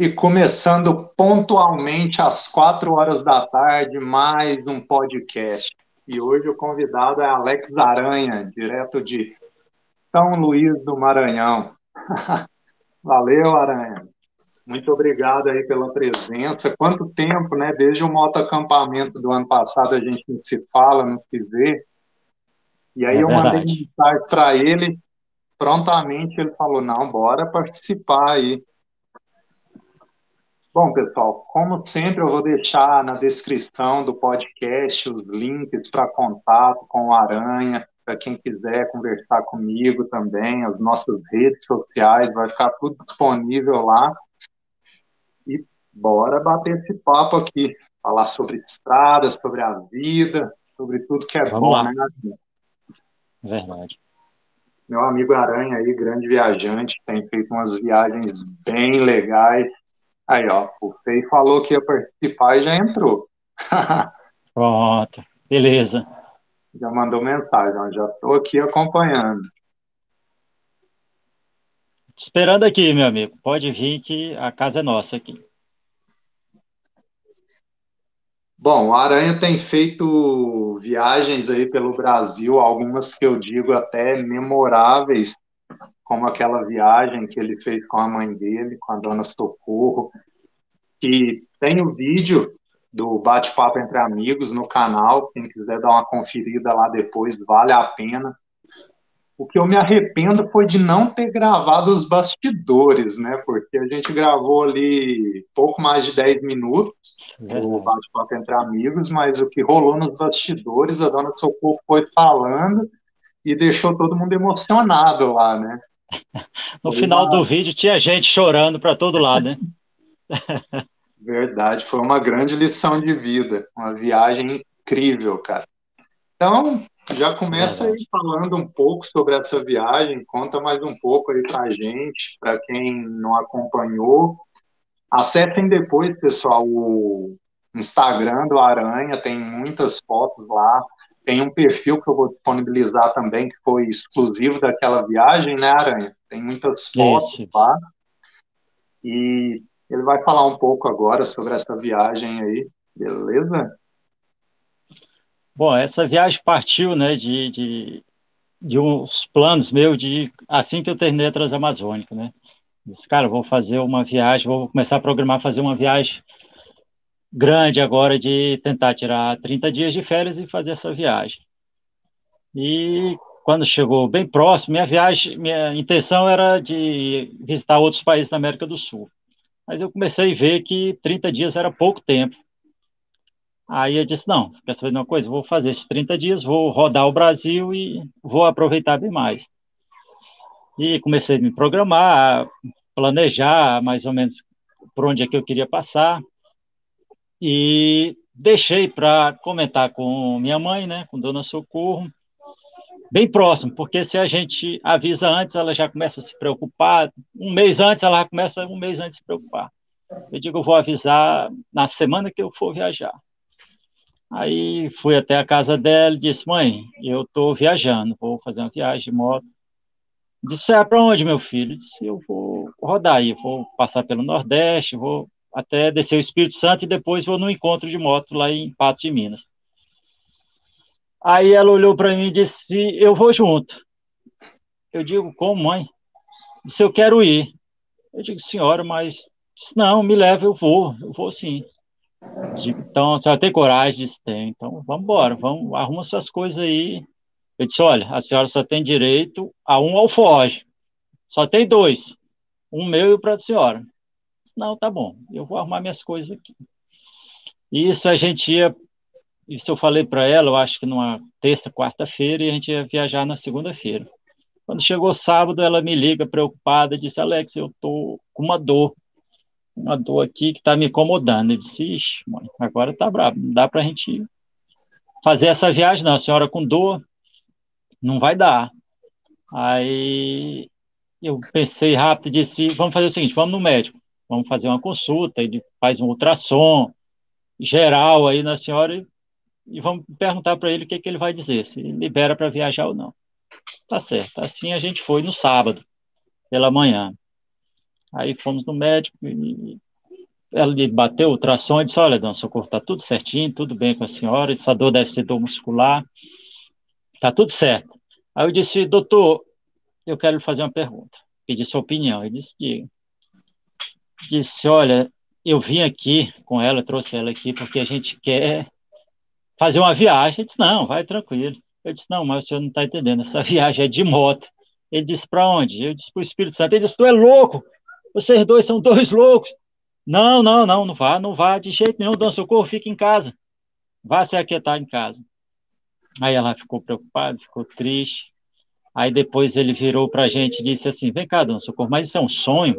E começando pontualmente às quatro horas da tarde, mais um podcast. E hoje o convidado é Alex Aranha, direto de São Luís do Maranhão. Valeu, Aranha. Muito obrigado aí pela presença. Quanto tempo, né? Desde o moto acampamento do ano passado a gente não se fala, não se vê. E aí é eu mandei mensagem para ele, prontamente ele falou: não, bora participar aí. Bom, pessoal, como sempre, eu vou deixar na descrição do podcast os links para contato com o Aranha, para quem quiser conversar comigo também, as nossas redes sociais, vai ficar tudo disponível lá. E bora bater esse papo aqui, falar sobre estradas, sobre a vida, sobre tudo que é Vamos bom, lá. né? Verdade. Meu amigo Aranha aí, grande viajante, tem feito umas viagens bem legais Aí, ó, o Fei falou que ia participar e já entrou. Pronto, beleza. Já mandou mensagem, ó, já estou aqui acompanhando. Esperando aqui, meu amigo. Pode vir que a casa é nossa aqui. Bom, o Aranha tem feito viagens aí pelo Brasil, algumas que eu digo até memoráveis, como aquela viagem que ele fez com a mãe dele, com a dona Socorro, que tem o vídeo do bate-papo entre amigos no canal, quem quiser dar uma conferida lá depois, vale a pena. O que eu me arrependo foi de não ter gravado os bastidores, né? Porque a gente gravou ali pouco mais de 10 minutos, o bate-papo entre amigos, mas o que rolou nos bastidores, a dona Socorro foi falando e deixou todo mundo emocionado lá, né? No final do vídeo tinha gente chorando para todo lado, né? Verdade, foi uma grande lição de vida, uma viagem incrível, cara. Então, já começa aí falando um pouco sobre essa viagem, conta mais um pouco aí pra gente, para quem não acompanhou. Acessem depois, pessoal, o Instagram do Aranha, tem muitas fotos lá. Tem um perfil que eu vou disponibilizar também, que foi exclusivo daquela viagem, né, Aranha? Tem muitas fotos lá. E ele vai falar um pouco agora sobre essa viagem aí, beleza? Bom, essa viagem partiu, né, de, de, de uns planos meus de assim que eu terminei a Transamazônica, né? Disse, cara, vou fazer uma viagem, vou começar a programar fazer uma viagem grande agora de tentar tirar 30 dias de férias e fazer essa viagem. E quando chegou bem próximo, minha viagem, minha intenção era de visitar outros países da América do Sul. Mas eu comecei a ver que 30 dias era pouco tempo. Aí eu disse, não, quer saber de uma coisa? Vou fazer esses 30 dias, vou rodar o Brasil e vou aproveitar bem mais. E comecei a me programar, planejar mais ou menos por onde é que eu queria passar e deixei para comentar com minha mãe, né, com Dona Socorro, bem próximo, porque se a gente avisa antes, ela já começa a se preocupar, um mês antes, ela já começa um mês antes a se preocupar. Eu digo, eu vou avisar na semana que eu for viajar. Aí fui até a casa dela e disse, mãe, eu estou viajando, vou fazer uma viagem de moto. Disse, é para onde, meu filho? Disse, eu vou rodar aí, vou passar pelo Nordeste, vou até descer o Espírito Santo e depois vou no encontro de moto lá em Patos de Minas. Aí ela olhou para mim e disse: Eu vou junto. Eu digo: Como, mãe? Disse: Eu quero ir. Eu digo: Senhora, mas disse, não, me leva, eu vou, eu vou sim. Digo, então, a senhora tem coragem? Disse: Tem. Então, vamos embora, vamos, arruma suas coisas aí. Eu disse: Olha, a senhora só tem direito a um alfoge. Só tem dois. Um meu e o para a senhora. Não, tá bom, eu vou arrumar minhas coisas aqui. Isso a gente ia, isso eu falei para ela, eu acho que numa terça, quarta-feira, e a gente ia viajar na segunda-feira. Quando chegou sábado, ela me liga preocupada, disse, Alex, eu tô com uma dor, uma dor aqui que está me incomodando. Eu disse, ixi, mãe, agora tá bravo, não dá para a gente fazer essa viagem, não. A senhora com dor, não vai dar. Aí eu pensei rápido e disse, vamos fazer o seguinte, vamos no médico vamos fazer uma consulta, ele faz um ultrassom geral aí na senhora e, e vamos perguntar para ele o que, que ele vai dizer, se libera para viajar ou não. Tá certo. Assim a gente foi no sábado, pela manhã. Aí fomos no médico e ela me bateu o ultrassom e disse, olha, Dona Socorro, está tudo certinho, tudo bem com a senhora, essa dor deve ser dor muscular, está tudo certo. Aí eu disse, doutor, eu quero lhe fazer uma pergunta, pedi sua opinião. Ele disse, diga. Disse, olha, eu vim aqui com ela, trouxe ela aqui porque a gente quer fazer uma viagem. Ele disse, não, vai tranquilo. Eu disse, não, mas o senhor não está entendendo, essa viagem é de moto. Ele disse, para onde? Eu disse, para o Espírito Santo. Ele disse, tu é louco, vocês dois são dois loucos. Não, não, não, não vá, não vá de jeito nenhum, Dona Socorro, fica em casa. Vá se aquietar em casa. Aí ela ficou preocupada, ficou triste. Aí depois ele virou para a gente e disse assim: Vem cá, Dona Socorro, mas isso é um sonho?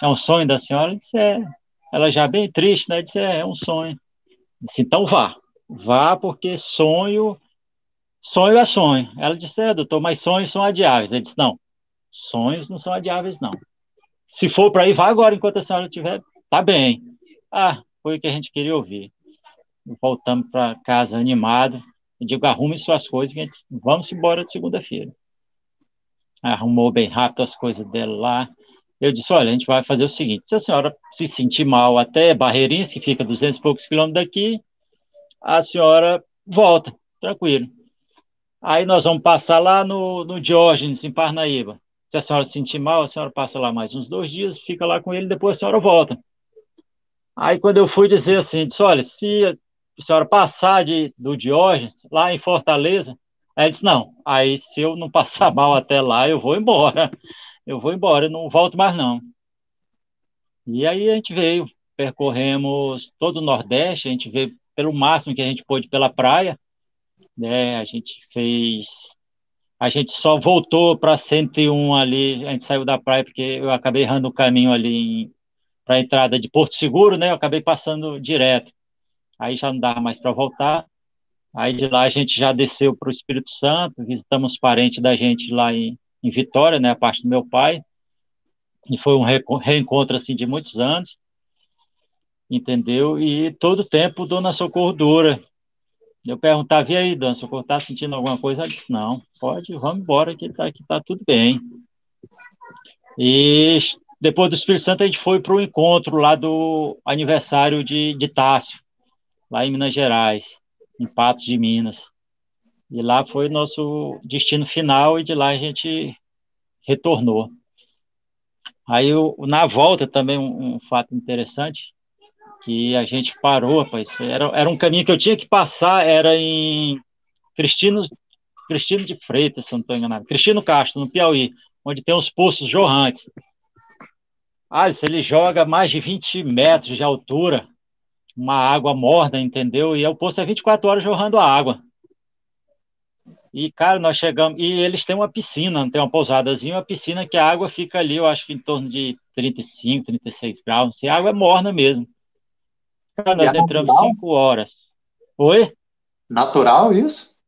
É um sonho da senhora? Ele disse: É. Ela já bem triste, né? Disse: É, é um sonho. Disse: Então vá, vá, porque sonho, sonho é sonho. Ela disse: É, doutor, mas sonhos são adiáveis. Ele disse: Não, sonhos não são adiáveis, não. Se for para ir, vá agora enquanto a senhora estiver Tá bem. Ah, foi o que a gente queria ouvir. Voltamos para casa animado. Eu digo, arrume suas coisas, gente, vamos embora de segunda-feira. Arrumou bem rápido as coisas dela lá. Eu disse, olha, a gente vai fazer o seguinte, se a senhora se sentir mal até Barreirinhas, que fica 200 e poucos quilômetros daqui, a senhora volta, tranquilo. Aí nós vamos passar lá no, no Diógenes, em Parnaíba. Se a senhora se sentir mal, a senhora passa lá mais uns dois dias, fica lá com ele, depois a senhora volta. Aí quando eu fui dizer assim, disse, olha, se a senhora passar de, do Diógenes, lá em Fortaleza, aí disse, não, aí se eu não passar mal até lá, eu vou embora, eu vou embora, eu não volto mais não. E aí a gente veio, percorremos todo o Nordeste, a gente veio pelo máximo que a gente pôde pela praia, né, a gente fez, a gente só voltou para 101 ali, a gente saiu da praia porque eu acabei errando o caminho ali para a entrada de Porto Seguro, né? Eu acabei passando direto. Aí já não dava mais para voltar. Aí de lá a gente já desceu para o Espírito Santo, visitamos parentes da gente lá em, em Vitória, né? A parte do meu pai. E foi um reencontro assim de muitos anos, entendeu? E todo tempo Dona Socorro dura. Eu perguntava, e aí, Dona Socorro, tá sentindo alguma coisa? Ela disse, não, pode, vamos embora, que tá, que tá tudo bem. E depois do Espírito Santo, a gente foi para o encontro lá do aniversário de, de Tássio, lá em Minas Gerais, em Patos de Minas. E lá foi nosso destino final e de lá a gente retornou. Aí, na volta, também um, um fato interessante, que a gente parou, rapaz, era, era um caminho que eu tinha que passar, era em Cristino, Cristino de Freitas, se não estou enganado, Cristino Castro, no Piauí, onde tem os poços jorrantes. Alisson, ele joga mais de 20 metros de altura, uma água morna, entendeu? E o poço é 24 horas jorrando a água. E, cara, nós chegamos. E eles têm uma piscina, tem uma pousadazinha, uma piscina que a água fica ali, eu acho que em torno de 35, 36 graus. Assim, a água é morna mesmo. Cara, nós é entramos 5 horas. Oi? Natural isso?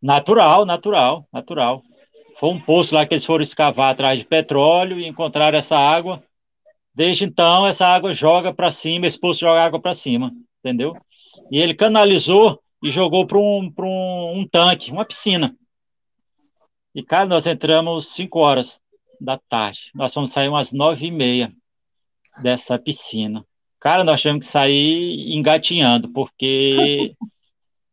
Natural, natural, natural. Foi um poço lá que eles foram escavar atrás de petróleo e encontraram essa água Desde então, essa água joga para cima, esse poço joga água para cima, entendeu? E ele canalizou e jogou para um, um, um tanque, uma piscina. E, cara, nós entramos 5 horas da tarde. Nós vamos sair umas 9 e meia dessa piscina. Cara, nós tivemos que sair engatinhando, porque,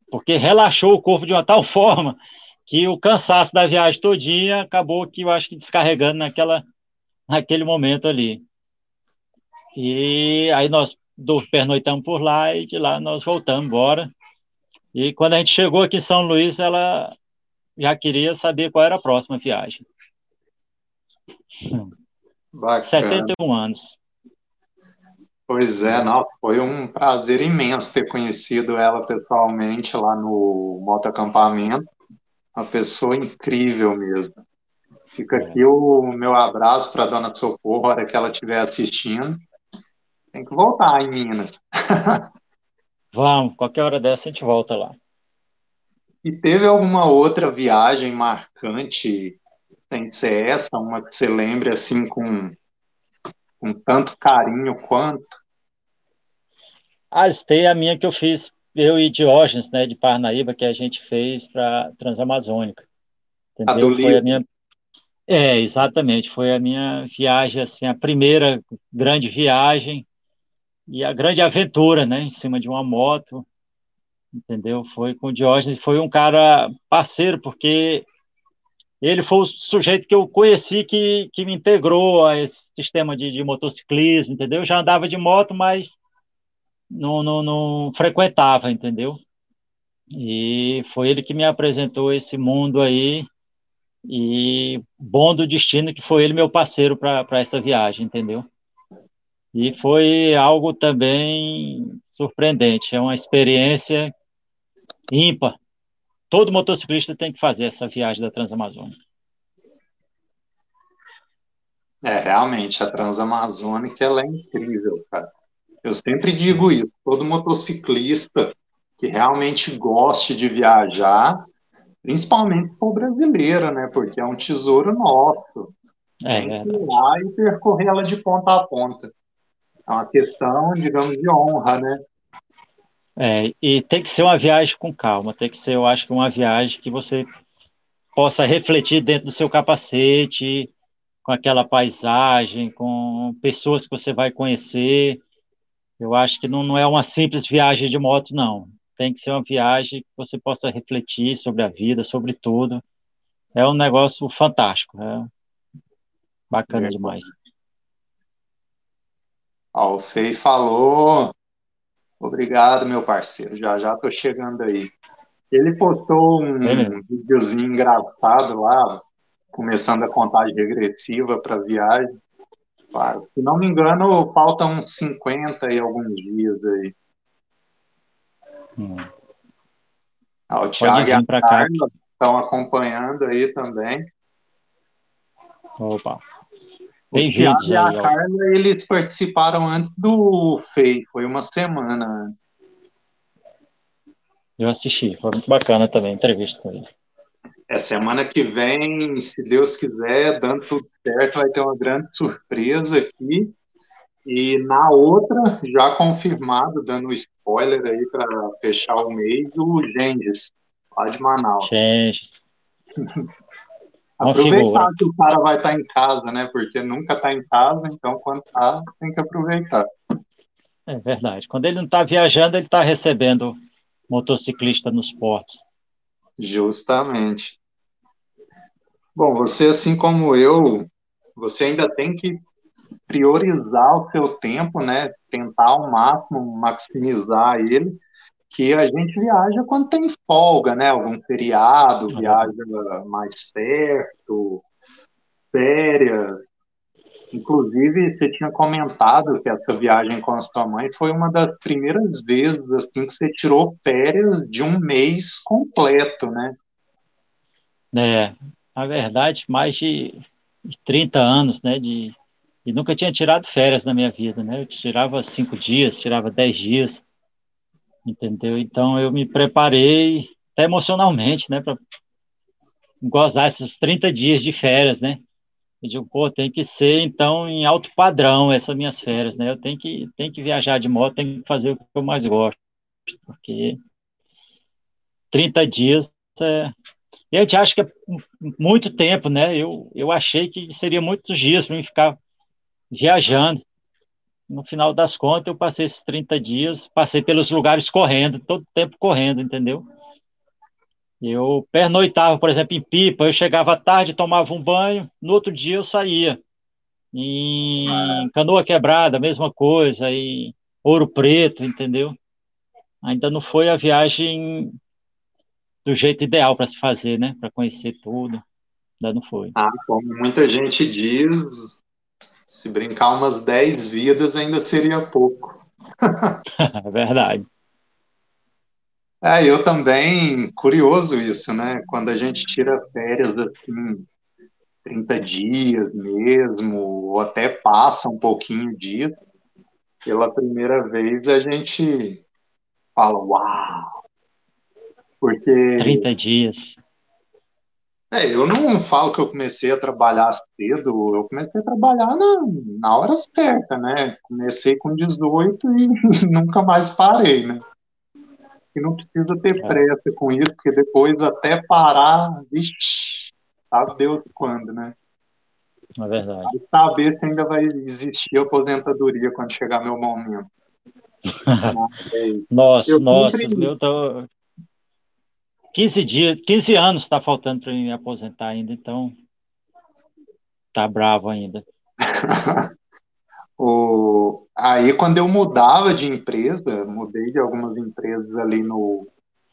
porque relaxou o corpo de uma tal forma que o cansaço da viagem todinha acabou que eu acho que descarregando naquela, naquele momento ali. E aí nós pernoitamos por lá e de lá nós voltamos embora. E quando a gente chegou aqui em São Luís, ela já queria saber qual era a próxima viagem. Bacana. 71 anos. Pois é, não, foi um prazer imenso ter conhecido ela pessoalmente lá no motoacampamento. Uma pessoa incrível mesmo. Fica aqui o meu abraço para a dona Socorro, a hora que ela estiver assistindo. Tem que voltar em Minas. Vamos, qualquer hora dessa a gente volta lá. E teve alguma outra viagem marcante, sem ser essa, uma que você lembre assim com, com tanto carinho quanto? Ah, tem a minha que eu fiz, eu e Diógenes, né, de Parnaíba, que a gente fez para Transamazônica. Entendeu? A do Foi a minha É, exatamente, foi a minha viagem, assim, a primeira grande viagem e a grande aventura, né, em cima de uma moto, entendeu? Foi com o Diógenes, foi um cara parceiro, porque ele foi o sujeito que eu conheci que, que me integrou a esse sistema de, de motociclismo, entendeu? Eu já andava de moto, mas não, não, não frequentava, entendeu? E foi ele que me apresentou esse mundo aí, e bom do destino que foi ele meu parceiro para essa viagem, entendeu? E foi algo também surpreendente, é uma experiência ímpar. Todo motociclista tem que fazer essa viagem da Transamazônica. É, realmente, a Transamazônica ela é incrível, cara. Eu sempre digo isso, todo motociclista que realmente goste de viajar, principalmente para o brasileiro, né? Porque é um tesouro nosso. É, tem que ir lá e percorrer ela de ponta a ponta. É uma questão, digamos, de honra, né? É, e tem que ser uma viagem com calma, tem que ser, eu acho que uma viagem que você possa refletir dentro do seu capacete, com aquela paisagem, com pessoas que você vai conhecer. Eu acho que não, não é uma simples viagem de moto, não. Tem que ser uma viagem que você possa refletir sobre a vida, sobre tudo. É um negócio fantástico, é bacana demais. Ó, o Fei falou. Obrigado, meu parceiro. Já já tô chegando aí. Ele postou um é videozinho engraçado lá, começando a contagem regressiva para viagem. Claro, se não me engano, faltam uns 50 e alguns dias aí. Hum. Ah, o Thiago e a Carla estão acompanhando aí também. Opa. Bem vindo. E a Carla, eles participaram antes do FEI, foi uma semana. Eu assisti, foi muito bacana também a entrevista com ele. É, semana que vem, se Deus quiser, dando tudo certo, vai ter uma grande surpresa aqui. E na outra, já confirmado, dando spoiler aí para fechar o mês, o Genges, lá de Manaus. Genges. aproveitar que o cara vai estar tá em casa, né? Porque nunca está em casa, então quando está, tem que aproveitar. É verdade. Quando ele não está viajando, ele está recebendo motociclista nos portos. Justamente. Bom, você, assim como eu, você ainda tem que priorizar o seu tempo, né? Tentar ao máximo maximizar ele, que a gente viaja quando tem folga, né? Algum feriado, uhum. viaja mais perto, férias. Inclusive, você tinha comentado que essa viagem com a sua mãe foi uma das primeiras vezes assim que você tirou férias de um mês completo, né? É, na verdade, mais de 30 anos, né? De, e nunca tinha tirado férias na minha vida, né? Eu tirava cinco dias, tirava dez dias entendeu? Então eu me preparei até emocionalmente, né, para gozar esses 30 dias de férias, né? Eu digo, pô, tem que ser então em alto padrão essas minhas férias, né? Eu tenho que, tenho que viajar de moto, tenho que fazer o que eu mais gosto, porque 30 dias é... E a gente acha que é muito tempo, né? Eu, eu achei que seria muitos dias para mim ficar viajando no final das contas, eu passei esses 30 dias, passei pelos lugares correndo, todo tempo correndo, entendeu? Eu pernoitava, por exemplo, em Pipa, eu chegava tarde, tomava um banho, no outro dia eu saía. Em Canoa Quebrada, mesma coisa, em Ouro Preto, entendeu? Ainda não foi a viagem do jeito ideal para se fazer, né? Para conhecer tudo. Ainda não foi. Ah, como muita gente diz, se brincar umas 10 vidas ainda seria pouco. É verdade. É, eu também, curioso isso, né? Quando a gente tira férias assim, 30 dias mesmo, ou até passa um pouquinho disso, pela primeira vez a gente fala, uau! Porque. 30 dias. É, eu não falo que eu comecei a trabalhar cedo, eu comecei a trabalhar na, na hora certa, né? Comecei com 18 e nunca mais parei, né? E não precisa ter é. pressa com isso, porque depois até parar, vixi, sabe Deus quando, né? É verdade. E saber se ainda vai existir aposentadoria quando chegar meu momento. nossa, eu nossa, sempre... eu tô 15 dias, 15 anos está faltando para me aposentar ainda, então tá bravo ainda. o... Aí quando eu mudava de empresa, mudei de algumas empresas ali no,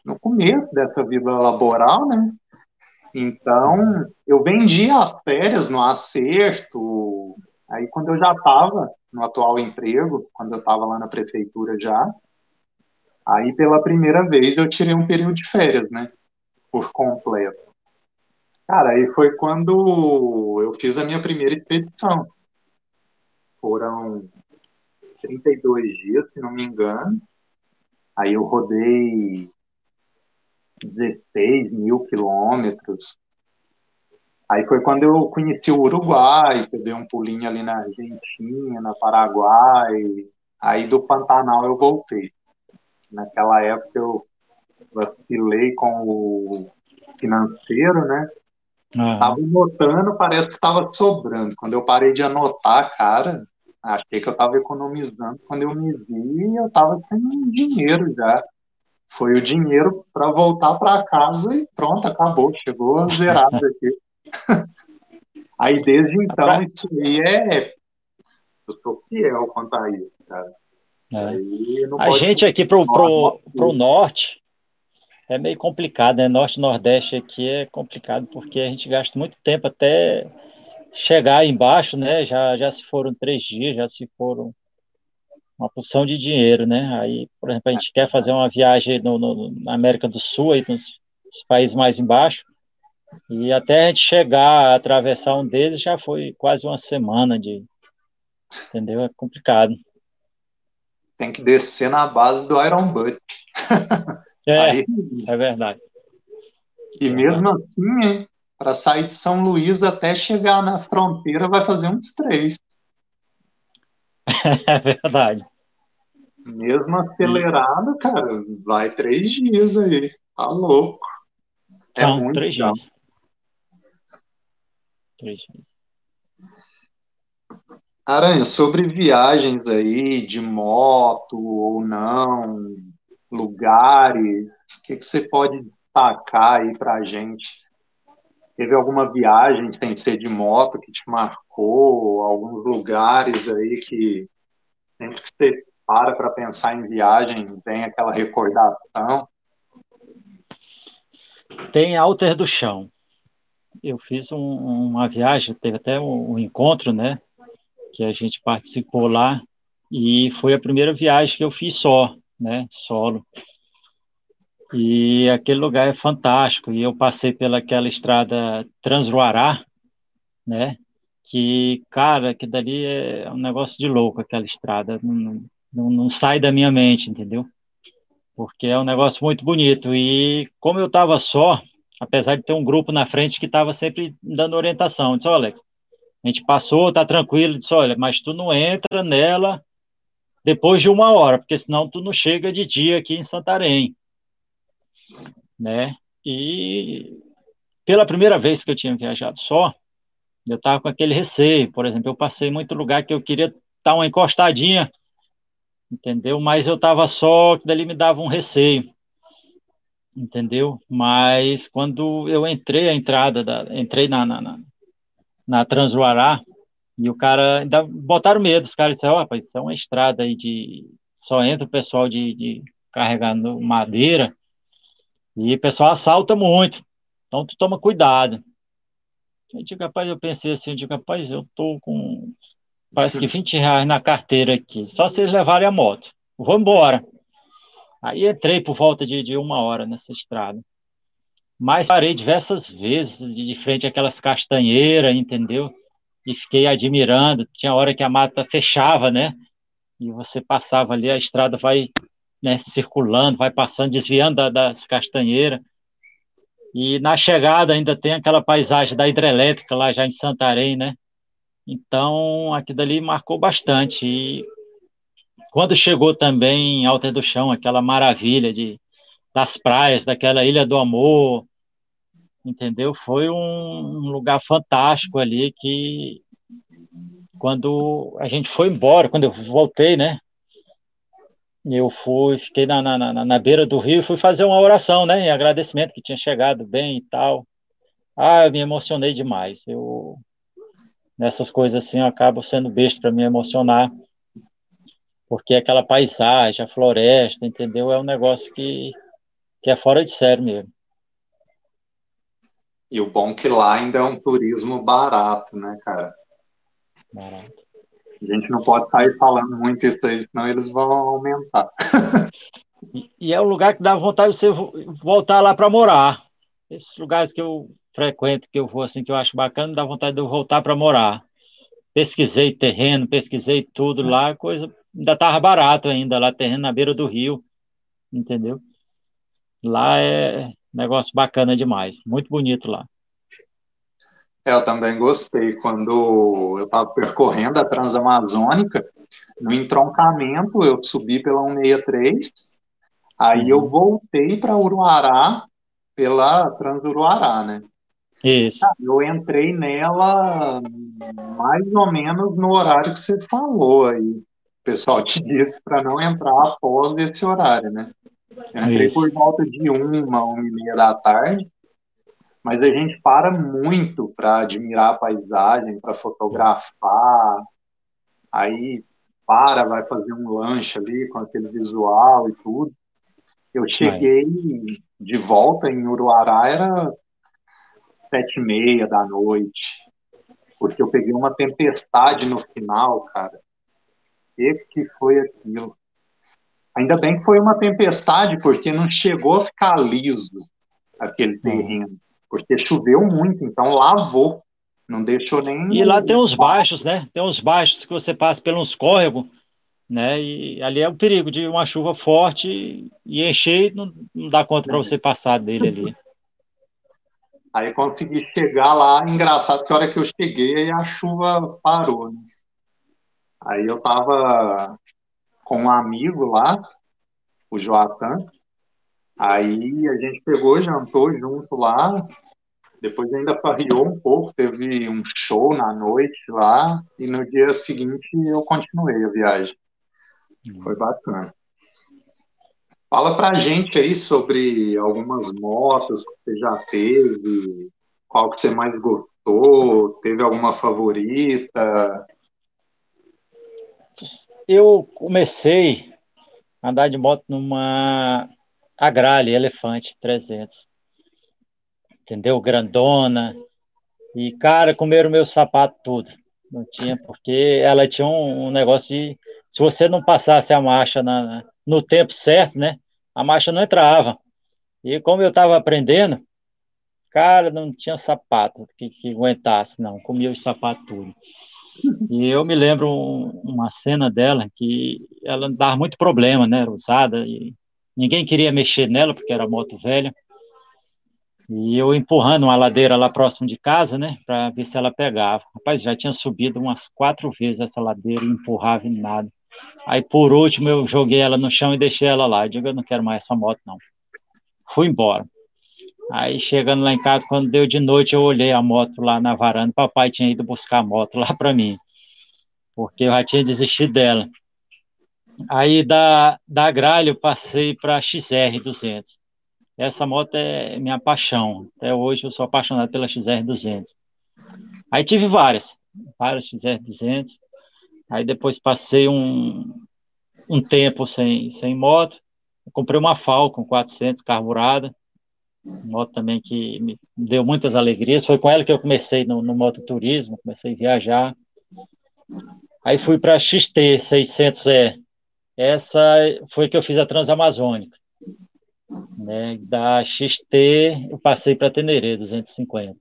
no começo dessa vida laboral, né? Então, eu vendia as férias no acerto. Aí, quando eu já estava no atual emprego, quando eu estava lá na prefeitura já, aí pela primeira vez eu tirei um período de férias, né? Por completo. Cara, aí foi quando eu fiz a minha primeira expedição. Foram 32 dias, se não me engano. Aí eu rodei 16 mil quilômetros. Aí foi quando eu conheci o Uruguai, que eu dei um pulinho ali na Argentina, na Paraguai. Aí do Pantanal eu voltei. Naquela época eu vacilei com o financeiro, né? Uhum. Tava anotando, parece que estava sobrando. Quando eu parei de anotar, cara, achei que eu estava economizando. Quando eu me vi, eu estava sem dinheiro já foi o dinheiro para voltar para casa e pronto, acabou, chegou zerado aqui. aí desde então, isso aí é. Eu sou fiel quanto a isso, cara. É. A gente aqui pro, pro, pro norte é meio complicado, né? Norte e Nordeste aqui é complicado porque a gente gasta muito tempo até chegar embaixo, né? Já, já se foram três dias, já se foram uma porção de dinheiro, né? Aí, por exemplo, a gente quer fazer uma viagem no, no, na América do Sul, aí nos, nos países mais embaixo, e até a gente chegar a atravessar um deles já foi quase uma semana de. Entendeu? É complicado. Tem que descer na base do Iron Butt. É, Aí, é verdade. E é mesmo verdade. assim, para sair de São Luís até chegar na fronteira vai fazer uns três. É verdade. Mesmo acelerado, cara, vai três dias aí. Tá louco. É Não, muito três dias. Três dias. Aranha, sobre viagens aí de moto ou não, lugares, o que, que você pode destacar aí pra gente? Teve alguma viagem sem ser de moto que te marcou? Alguns lugares aí que sempre que você para para pensar em viagem, vem aquela recordação? Tem Alter do Chão. Eu fiz um, uma viagem, teve até um, um encontro, né? Que a gente participou lá e foi a primeira viagem que eu fiz só, né? Solo. E aquele lugar é fantástico. E eu passei pelaquela estrada Transruará, né? Que, cara, que dali é um negócio de louco, aquela estrada. Não, não, não sai da minha mente, entendeu? Porque é um negócio muito bonito. E como eu estava só, apesar de ter um grupo na frente que estava sempre dando orientação, disse, Alex, a gente passou, tá tranquilo, disse, olha, mas tu não entra nela depois de uma hora, porque senão tu não chega de dia aqui em Santarém, né? E pela primeira vez que eu tinha viajado só, eu estava com aquele receio, por exemplo, eu passei muito lugar que eu queria dar uma encostadinha entendeu? Mas eu estava só, que dali me dava um receio, entendeu? Mas quando eu entrei a entrada, da, entrei na, na, na, na Transluará, e o cara, ainda botaram medo, os caras disseram, ó, oh, isso é uma estrada aí de, só entra o pessoal de, de carregando madeira, e o pessoal assalta muito, então tu toma cuidado. Eu digo, rapaz, eu pensei assim, eu digo, rapaz, eu tô com Parece que 20 reais na carteira aqui. Só se eles levarem a moto. Vou embora. Aí entrei por volta de, de uma hora nessa estrada. Mas parei diversas vezes de frente àquelas castanheiras, entendeu? E fiquei admirando. Tinha hora que a mata fechava, né? E você passava ali, a estrada vai né, circulando, vai passando, desviando da, das castanheiras. E na chegada ainda tem aquela paisagem da hidrelétrica lá já em Santarém, né? Então, aquilo dali marcou bastante. E quando chegou também em Alta do Chão, aquela maravilha de, das praias, daquela Ilha do Amor, entendeu? Foi um, lugar fantástico ali que quando a gente foi embora, quando eu voltei, né? eu fui, fiquei na, na, na beira do rio e fui fazer uma oração, né, em agradecimento que tinha chegado bem e tal. Ah, eu me emocionei demais. Eu nessas coisas assim eu acabo sendo besta para me emocionar, porque aquela paisagem, a floresta, entendeu? É um negócio que, que é fora de sério mesmo. E o bom é que lá ainda é um turismo barato, né, cara? Barato. A gente não pode sair falando muito isso aí, senão eles vão aumentar. e, e é o lugar que dá vontade de você voltar lá para morar. Esses lugares que eu frequento, que eu vou assim, que eu acho bacana, dá vontade de eu voltar para morar. Pesquisei terreno, pesquisei tudo lá, coisa ainda estava barato ainda, lá terreno na beira do rio, entendeu? Lá é negócio bacana demais, muito bonito lá. É, eu também gostei. Quando eu estava percorrendo a Transamazônica, no entroncamento, eu subi pela 163, aí eu uhum. voltei para Uruará pela Transuruará, né? Isso. Eu entrei nela mais ou menos no horário que você falou aí. O pessoal te disse para não entrar após esse horário, né? Entrei Isso. por volta de uma, uma e meia da tarde, mas a gente para muito para admirar a paisagem, para fotografar. Aí para, vai fazer um lanche ali com aquele visual e tudo. Eu cheguei de volta em Uruará, era sete e meia da noite, porque eu peguei uma tempestade no final, cara. E que foi aquilo? Ainda bem que foi uma tempestade, porque não chegou a ficar liso aquele terreno, porque choveu muito, então lavou, não deixou nem. E lá tem os baixos, né? Tem os baixos que você passa pelos córregos, né? E ali é o perigo de uma chuva forte e encher, não, não dá conta para você passar dele ali. Aí consegui chegar lá, engraçado que a hora que eu cheguei, a chuva parou, né? Aí eu tava com um amigo lá, o Joatan. Aí a gente pegou, jantou junto lá. Depois ainda farriou um pouco, teve um show na noite lá. E no dia seguinte eu continuei a viagem. Foi bacana. Fala pra gente aí sobre algumas motos que você já teve, qual que você mais gostou, teve alguma favorita? Eu comecei a andar de moto numa Agrale Elefante 300. Entendeu? Grandona. E, cara, comeram meu sapato tudo. Não tinha, porque ela tinha um, um negócio de. Se você não passasse a marcha na, no tempo certo, né? A marcha não entrava. E como eu estava aprendendo, cara, não tinha sapato que, que aguentasse, não. Comia os sapatos tudo. E eu me lembro uma cena dela que ela dava muito problema, né? Era usada e ninguém queria mexer nela porque era moto velha. E eu empurrando uma ladeira lá próximo de casa, né? Para ver se ela pegava. Rapaz, já tinha subido umas quatro vezes essa ladeira e empurrava em nada. Aí por último eu joguei ela no chão e deixei ela lá. Eu digo, eu não quero mais essa moto, não. Fui embora. Aí chegando lá em casa, quando deu de noite, eu olhei a moto lá na varanda. Papai tinha ido buscar a moto lá para mim, porque eu já tinha desistido dela. Aí da, da Gralha eu passei para XR200. Essa moto é minha paixão. Até hoje eu sou apaixonado pela XR200. Aí tive várias, várias XR200. Aí depois passei um, um tempo sem, sem moto. Comprei uma Falcon 400 carburada moto também que me deu muitas alegrias. Foi com ela que eu comecei no, no mototurismo, comecei a viajar. Aí fui para a XT 600E. Essa foi que eu fiz a Transamazônica. Né? Da XT eu passei para a Tenerê 250.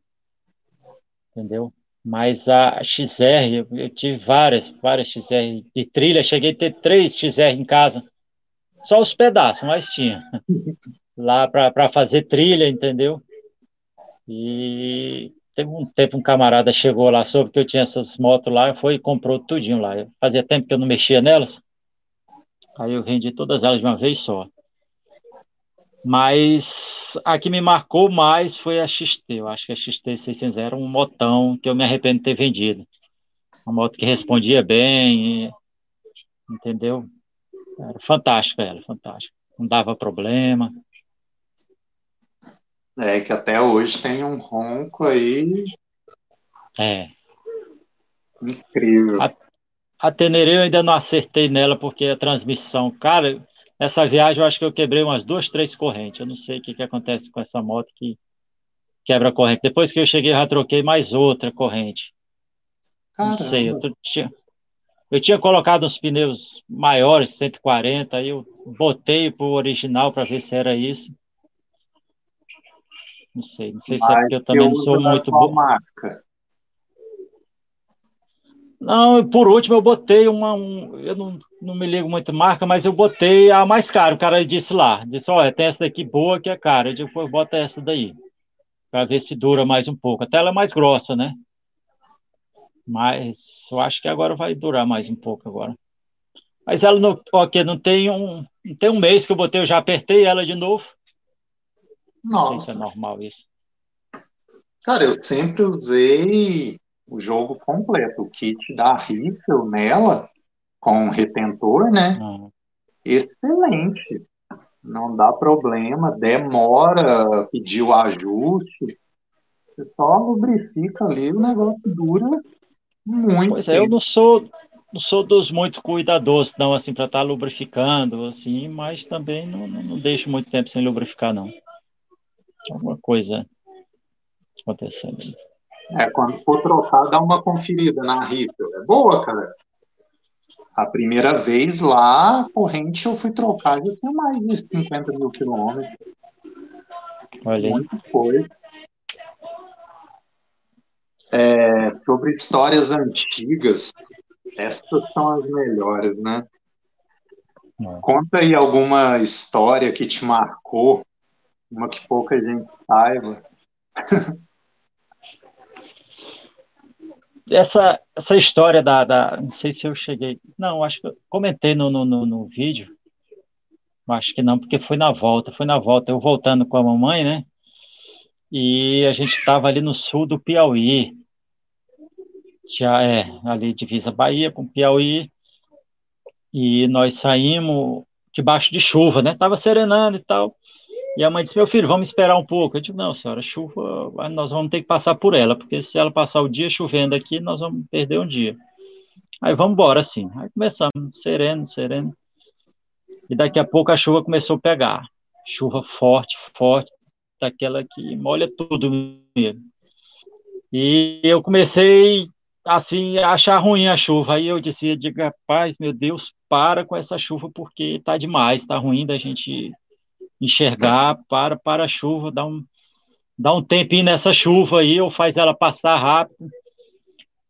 Entendeu? Mas a XR, eu tive várias, várias XR de trilha. Cheguei a ter três XR em casa. Só os pedaços, mas tinha lá para fazer trilha, entendeu? E teve um tempo um camarada chegou lá, soube que eu tinha essas motos lá, foi e comprou tudinho lá. Fazia tempo que eu não mexia nelas, aí eu vendi todas elas de uma vez só. Mas a que me marcou mais foi a XT. Eu acho que a XT 600 era um motão que eu me arrependo de ter vendido. Uma moto que respondia bem, entendeu? Era fantástica ela, fantástica. Não dava problema. É que até hoje tem um ronco aí. É. Incrível. A, a Tenerê eu ainda não acertei nela porque a transmissão, cara, nessa viagem eu acho que eu quebrei umas duas, três correntes. Eu não sei o que, que acontece com essa moto que quebra a corrente. Depois que eu cheguei, eu já troquei mais outra corrente. Caramba. Não sei, eu tinha, eu tinha colocado uns pneus maiores, 140, aí eu botei pro original para ver se era isso. Não sei, não sei se é porque eu também não sou muito bom. marca? Não, por último eu botei uma, um, eu não, não me ligo muito marca, mas eu botei a mais cara. O cara disse lá, disse, olha, tem essa daqui boa que é cara. Eu depois bota essa daí, para ver se dura mais um pouco. Até ela é mais grossa, né? Mas eu acho que agora vai durar mais um pouco agora. Mas ela não, ok, não tem um, não tem um mês que eu botei, eu já apertei ela de novo. Nossa. Não sei se é normal isso. Cara, eu sempre usei o jogo completo, o kit da Riffle nela, com retentor, né? Uhum. Excelente. Não dá problema, demora pedir o ajuste. Você só lubrifica ali, o negócio dura muito. Pois é, eu não sou não sou dos muito cuidadosos, não, assim, para estar tá lubrificando, assim, mas também não, não, não deixo muito tempo sem lubrificar, não. Alguma coisa acontecendo. É, quando for trocar, dá uma conferida na Ripple. É boa, cara. A primeira vez lá, corrente eu fui trocar, já tinha mais de 50 mil quilômetros. Olha aí. Muito coisa é, sobre histórias antigas, essas são as melhores, né? É. Conta aí alguma história que te marcou, uma que pouca gente saiba. essa, essa história da, da, Não sei se eu cheguei. Não, acho que eu comentei no, no, no, no vídeo. Acho que não, porque foi na volta. Foi na volta. Eu voltando com a mamãe, né? E a gente estava ali no sul do Piauí já é ali divisa Bahia com Piauí, e nós saímos debaixo de chuva, né? Tava serenando e tal. E a mãe disse: Meu filho, vamos esperar um pouco. Eu disse: Não, senhora, chuva, nós vamos ter que passar por ela, porque se ela passar o dia chovendo aqui, nós vamos perder um dia. Aí vamos embora, assim. Aí começamos, sereno, sereno. E daqui a pouco a chuva começou a pegar. Chuva forte, forte, daquela que molha tudo mesmo. E eu comecei assim, achar ruim a chuva. Aí eu dizia, diga, rapaz, meu Deus, para com essa chuva, porque tá demais, tá ruim da gente enxergar, para, para a chuva, dá um, dá um tempinho nessa chuva aí, ou faz ela passar rápido.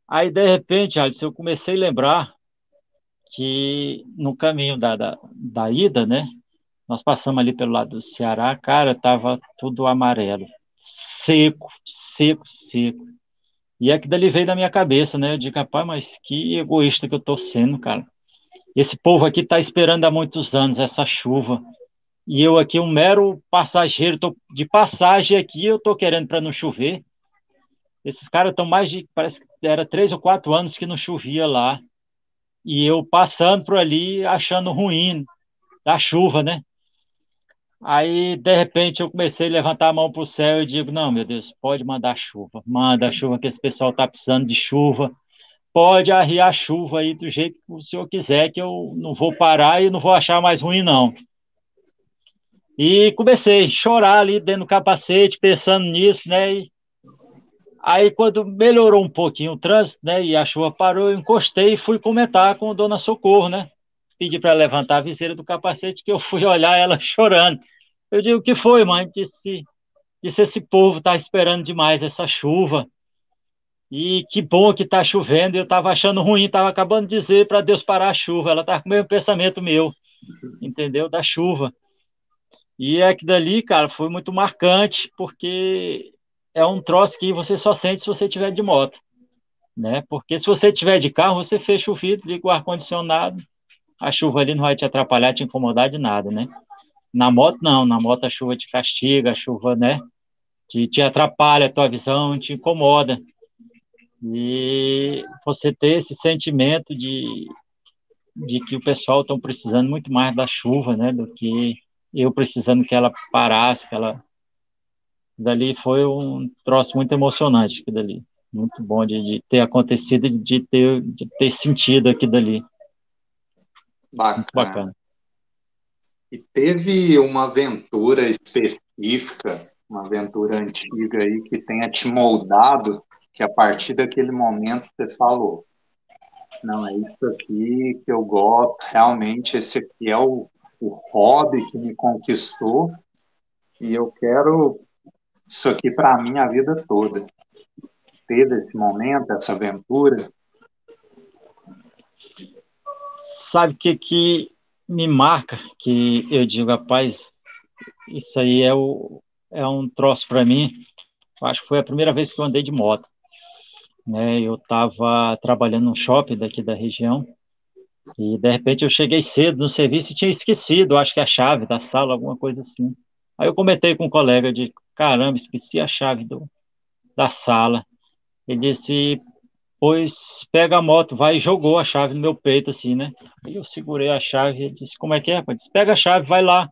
Aí, de repente, Alisson, eu comecei a lembrar que no caminho da, da, da ida, né, nós passamos ali pelo lado do Ceará, cara, tava tudo amarelo, seco, seco, seco. E é que dali veio da minha cabeça, né? Eu digo, rapaz, mas que egoísta que eu tô sendo, cara. Esse povo aqui tá esperando há muitos anos essa chuva. E eu aqui, um mero passageiro, tô de passagem aqui, eu tô querendo para não chover. Esses caras estão mais de, parece que era três ou quatro anos que não chovia lá. E eu passando por ali, achando ruim a chuva, né? Aí, de repente, eu comecei a levantar a mão para o céu e digo: Não, meu Deus, pode mandar chuva, manda chuva, que esse pessoal está precisando de chuva. Pode arriar chuva aí do jeito que o senhor quiser, que eu não vou parar e não vou achar mais ruim, não. E comecei a chorar ali dentro do capacete, pensando nisso, né? E aí, quando melhorou um pouquinho o trânsito, né? E a chuva parou, eu encostei e fui comentar com a dona Socorro, né? Pedi para levantar a viseira do capacete, que eu fui olhar ela chorando. Eu digo, o que foi, mãe? Disse, disse esse povo está esperando demais essa chuva. E que bom que está chovendo. Eu estava achando ruim, estava acabando de dizer para Deus parar a chuva. Ela estava com o mesmo pensamento meu, entendeu? Da chuva. E é que dali, cara, foi muito marcante, porque é um troço que você só sente se você tiver de moto, né? Porque se você tiver de carro, você fecha o vidro, liga o ar-condicionado, a chuva ali não vai te atrapalhar, te incomodar de nada, né? Na moto, não. Na moto, a chuva te castiga, a chuva, né? Te, te atrapalha a tua visão, te incomoda. E você ter esse sentimento de, de que o pessoal estão precisando muito mais da chuva, né, do que eu precisando que ela parasse, que ela dali foi um troço muito emocionante aqui dali, muito bom de, de ter acontecido, de ter de ter sentido aqui dali. Bacana. Muito bacana. E teve uma aventura específica, uma aventura antiga aí que tenha te moldado, que a partir daquele momento você falou, não, é isso aqui que eu gosto, realmente esse aqui é o, o hobby que me conquistou e eu quero isso aqui para a vida toda. Teve esse momento, essa aventura? Sabe o que, que me marca? Que eu digo, rapaz, isso aí é, o, é um troço para mim. Acho que foi a primeira vez que eu andei de moto. Né? Eu estava trabalhando num shopping daqui da região e de repente eu cheguei cedo no serviço e tinha esquecido, acho que a chave da sala, alguma coisa assim. Aí eu comentei com um colega de caramba, esqueci a chave do, da sala. Ele disse, pois pega a moto, vai e jogou a chave no meu peito, assim, né? Aí eu segurei a chave e disse, como é que é? Ele disse, pega a chave, vai lá.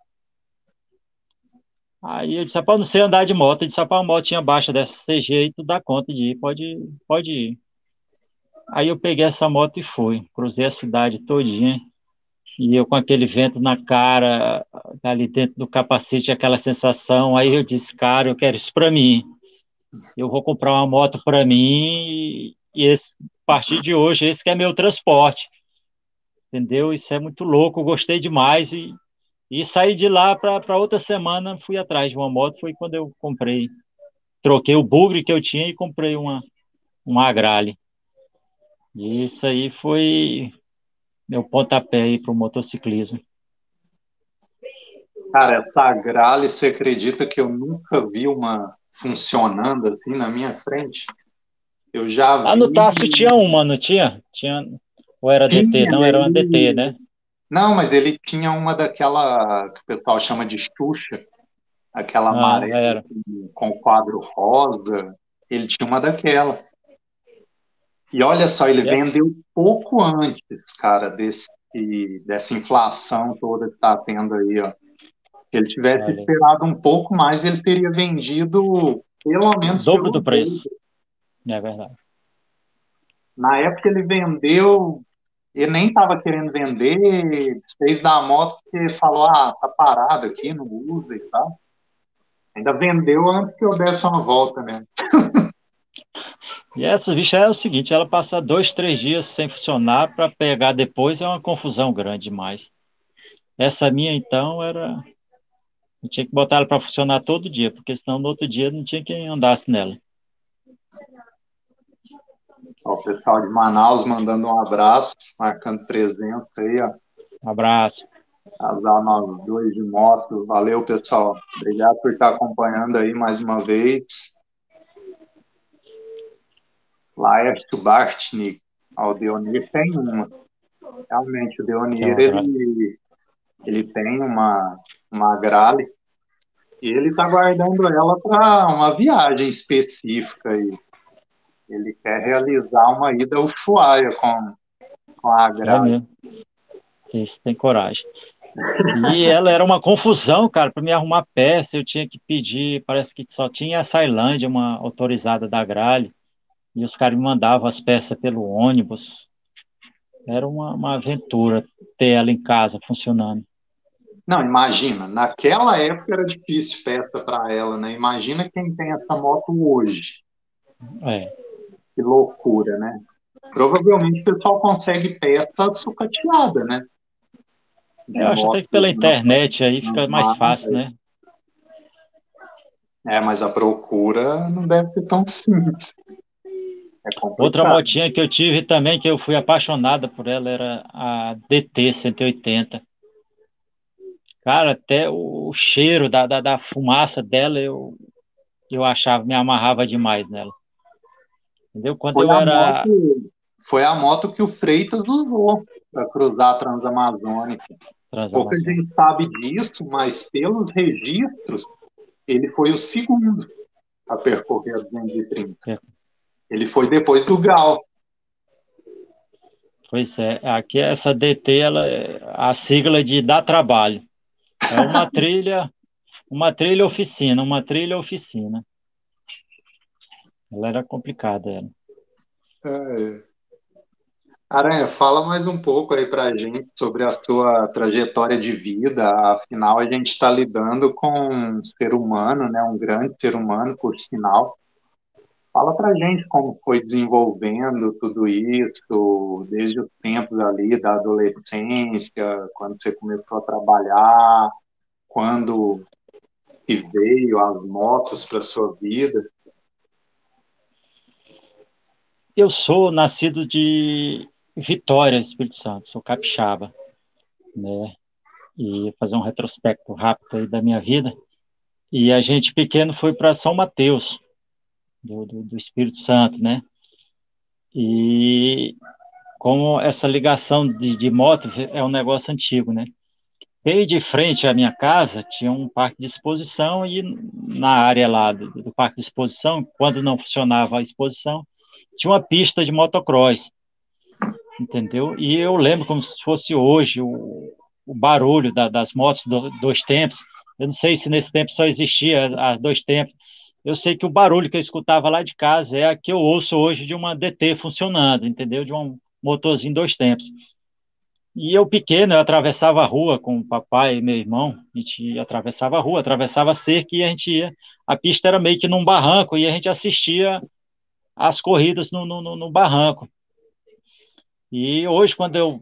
Aí eu disse, rapaz, não sei andar de moto. Ele disse, rapaz, a motinha baixa dessa CG aí, tu dá conta de ir, pode, pode ir. Aí eu peguei essa moto e fui. Cruzei a cidade todinha. E eu com aquele vento na cara, ali dentro do capacete, aquela sensação. Aí eu disse, cara, eu quero isso para mim. Eu vou comprar uma moto para mim e esse, a partir de hoje, esse que é meu transporte. Entendeu? Isso é muito louco, gostei demais e e saí de lá para outra semana, fui atrás de uma moto, foi quando eu comprei. Troquei o bugre que eu tinha e comprei uma, uma Agrale. E isso aí foi meu pontapé aí para o motociclismo. Cara, essa Agrale, você acredita que eu nunca vi uma funcionando assim na minha frente? Eu já vi... Ah, no Tasso tinha uma, não tinha? tinha... Ou era DT? Tinha, não, era uma DT, né? Não, mas ele tinha uma daquela que o pessoal chama de Xuxa, aquela ah, amarela com o quadro rosa. Ele tinha uma daquela. E olha só, ele vendeu pouco antes, cara, desse, dessa inflação toda que está tendo aí, ó. Se ele tivesse olha. esperado um pouco mais, ele teria vendido pelo menos. O dobro do preço. É verdade. Na época ele vendeu ele nem estava querendo vender, fez da moto porque falou, ah, tá parado aqui, não usa e tal. Ainda vendeu antes que eu desse uma volta mesmo. E essa bicha é o seguinte, ela passa dois, três dias sem funcionar para pegar depois é uma confusão grande demais. Essa minha, então, era... Eu tinha que botar ela para funcionar todo dia, porque senão no outro dia não tinha quem andasse nela. Ó, o pessoal de Manaus mandando um abraço, marcando presença aí, ó. Um abraço. Casal nós dois de moto. Valeu, pessoal. Obrigado por estar acompanhando aí mais uma vez. Laércio Bartnik. O Deonir tem uma. Realmente, o Deonir, ele, ele tem uma, uma grale e ele está guardando ela para uma viagem específica aí. Ele quer realizar uma ida ao Ushuaia com, com a Agra. É Isso tem coragem. E ela era uma confusão, cara, para me arrumar peça, eu tinha que pedir, parece que só tinha a Sailândia, uma autorizada da Grale, e os caras me mandavam as peças pelo ônibus. Era uma, uma aventura ter ela em casa funcionando. Não, imagina, naquela época era difícil peça para ela, né? Imagina quem tem essa moto hoje. É. Que loucura, né? Provavelmente o pessoal consegue peça sucateada, né? Eu acho até que pela internet aí fica mais fácil, né? É, mas a procura não deve ser tão simples. É Outra motinha que eu tive também, que eu fui apaixonada por ela, era a DT 180. Cara, até o cheiro da, da, da fumaça dela, eu, eu achava, me amarrava demais nela. Entendeu? Quando foi eu era. Moto, foi a moto que o Freitas usou para cruzar a Transamazônica. Pouca gente sabe disso, mas pelos registros, ele foi o segundo a percorrer a 230. É. Ele foi depois do Gal. Pois é, aqui essa DT, ela, é a sigla de dá trabalho. É uma trilha, uma trilha oficina, uma trilha oficina. Ela era complicada, ela. É. Aranha, fala mais um pouco aí para a gente sobre a sua trajetória de vida. Afinal, a gente está lidando com um ser humano, né? Um grande ser humano, por sinal. Fala para gente como foi desenvolvendo tudo isso, desde os tempos ali da adolescência, quando você começou a trabalhar, quando que veio as motos para sua vida. Eu sou nascido de Vitória, Espírito Santo, sou capixaba, né? E fazer um retrospecto rápido aí da minha vida. E a gente pequeno foi para São Mateus, do, do, do, Espírito Santo, né? E como essa ligação de, de moto é um negócio antigo, né? Bem de frente à minha casa tinha um parque de exposição e na área lá do, do parque de exposição, quando não funcionava a exposição, tinha uma pista de motocross entendeu? E eu lembro como se fosse hoje o, o barulho da, das motos do, dois tempos. Eu não sei se nesse tempo só existia a dois tempos. Eu sei que o barulho que eu escutava lá de casa é a que eu ouço hoje de uma DT funcionando, entendeu? De um motorzinho dois tempos. E eu pequeno, eu atravessava a rua com o papai e meu irmão, a gente atravessava a rua, atravessava a cerca e a gente ia. A pista era meio que num barranco e a gente assistia as corridas no, no, no barranco. E hoje, quando eu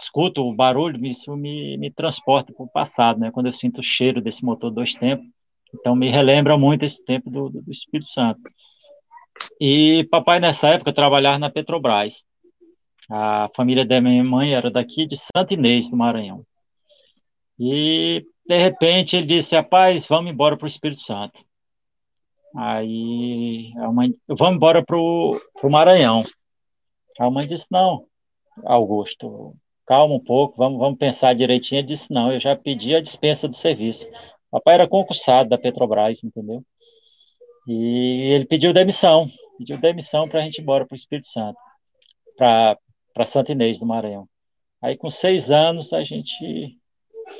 escuto o barulho, isso me, me transporta para o passado, né? Quando eu sinto o cheiro desse motor dois tempos, então me relembra muito esse tempo do, do Espírito Santo. E papai, nessa época, trabalhava na Petrobras. A família da minha mãe era daqui de Santa Inês, do Maranhão. E, de repente, ele disse, rapaz, vamos embora para o Espírito Santo. Aí, a mãe, vamos embora para o Maranhão. A mãe disse: Não, Augusto, calma um pouco, vamos, vamos pensar direitinho. Ele disse: Não, eu já pedi a dispensa do serviço. Papai era concursado da Petrobras, entendeu? E ele pediu demissão, pediu demissão para a gente ir embora para o Espírito Santo, para Santa Inês do Maranhão. Aí, com seis anos, a gente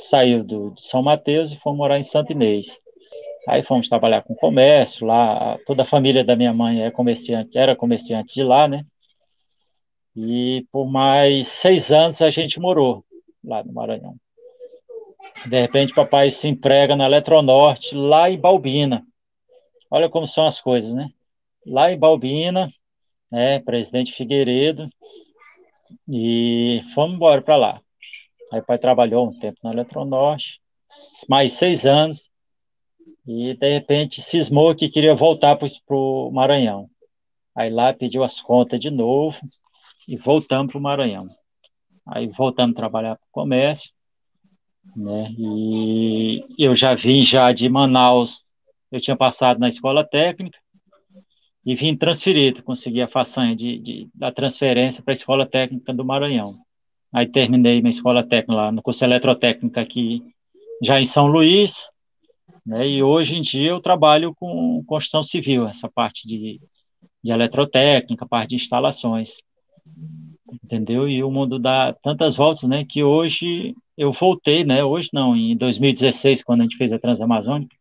saiu do, de São Mateus e fomos morar em Santa Inês. Aí fomos trabalhar com comércio lá. Toda a família da minha mãe é comerciante, era comerciante de lá, né? E por mais seis anos a gente morou lá no Maranhão. De repente, papai se emprega na Eletronorte, lá em Balbina. Olha como são as coisas, né? Lá em Balbina, né, presidente Figueiredo, e fomos embora para lá. Aí pai trabalhou um tempo na Eletronorte, mais seis anos, e de repente cismou que queria voltar para o Maranhão. Aí lá pediu as contas de novo, e voltamos para o Maranhão. Aí voltamos a trabalhar para o comércio, né? E eu já vim já de Manaus, eu tinha passado na escola técnica e vim transferido, consegui a façanha de, de da transferência para a escola técnica do Maranhão. Aí terminei minha escola técnica lá no curso eletrotécnica aqui, já em São Luís, né? E hoje em dia eu trabalho com construção civil, essa parte de, de eletrotécnica, parte de instalações entendeu? E o mundo dá tantas voltas, né, que hoje eu voltei, né, hoje não, em 2016, quando a gente fez a Transamazônica,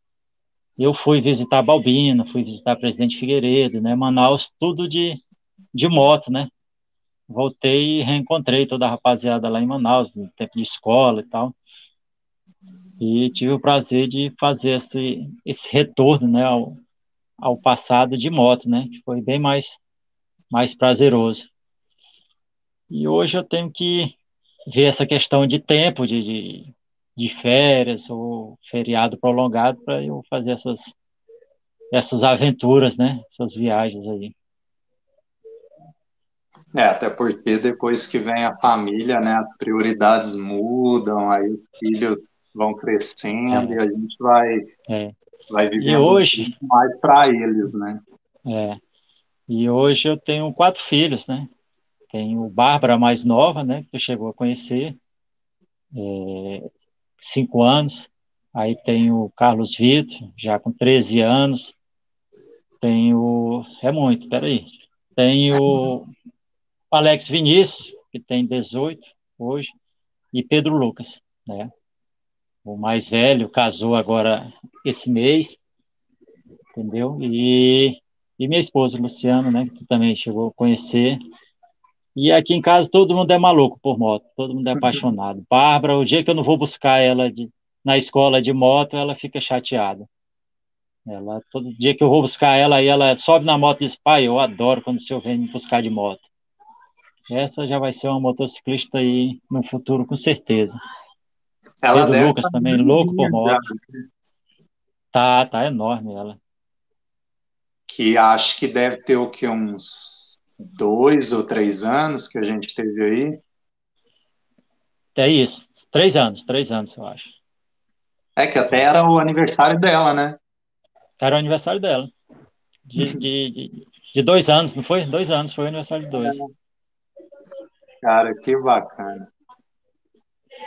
eu fui visitar Balbina, fui visitar Presidente Figueiredo, né, Manaus, tudo de, de moto, né, voltei e reencontrei toda a rapaziada lá em Manaus, no tempo de escola e tal, e tive o prazer de fazer esse, esse retorno, né, ao, ao passado de moto, né, que foi bem mais, mais prazeroso. E hoje eu tenho que ver essa questão de tempo, de, de, de férias ou feriado prolongado para eu fazer essas, essas aventuras, né? Essas viagens aí. É, até porque depois que vem a família, né, as prioridades mudam, aí os filhos vão crescendo é. e a gente vai, é. vai vivendo e hoje, mais para eles, né? É. E hoje eu tenho quatro filhos, né? Tem o Bárbara, mais nova, né, que tu chegou a conhecer, é, cinco anos. Aí tem o Carlos Vitor, já com 13 anos. Tem o. É muito, peraí. Tem o Alex Vinícius, que tem 18 hoje, e Pedro Lucas, né? O mais velho casou agora esse mês, entendeu? E, e minha esposa, Luciana, né? Que tu também chegou a conhecer. E aqui em casa todo mundo é maluco por moto, todo mundo é uhum. apaixonado. Bárbara, o dia que eu não vou buscar ela de, na escola de moto, ela fica chateada. Ela, todo dia que eu vou buscar ela, aí ela sobe na moto e diz, pai, eu adoro quando o senhor vem me buscar de moto. Essa já vai ser uma motociclista aí no futuro, com certeza. Ela Pedro Lucas também, louco por moto. Tá, tá enorme ela. Que acho que deve ter o que, uns dois ou três anos que a gente teve aí. É isso, três anos, três anos, eu acho. É que até era o aniversário dela, né? Era o aniversário dela. De, de, de, de, dois anos, não foi? Dois anos, foi o aniversário de dois. Cara, que bacana.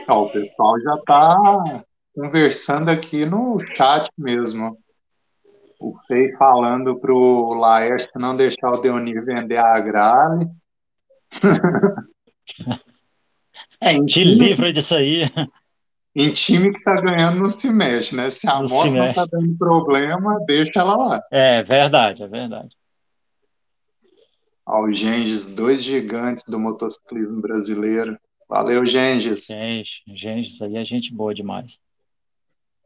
Ó, o pessoal já está conversando aqui no chat mesmo. O Fei falando pro Laércio não deixar o Deonir vender a Agrale. é, em Te livra disso aí. Em time que tá ganhando não se mexe, né? Se a não moto não tá dando problema, deixa ela lá. É verdade, é verdade. Ó, o Genges, dois gigantes do motociclismo brasileiro. Valeu, Genges. Genges, Genges aí é gente boa demais.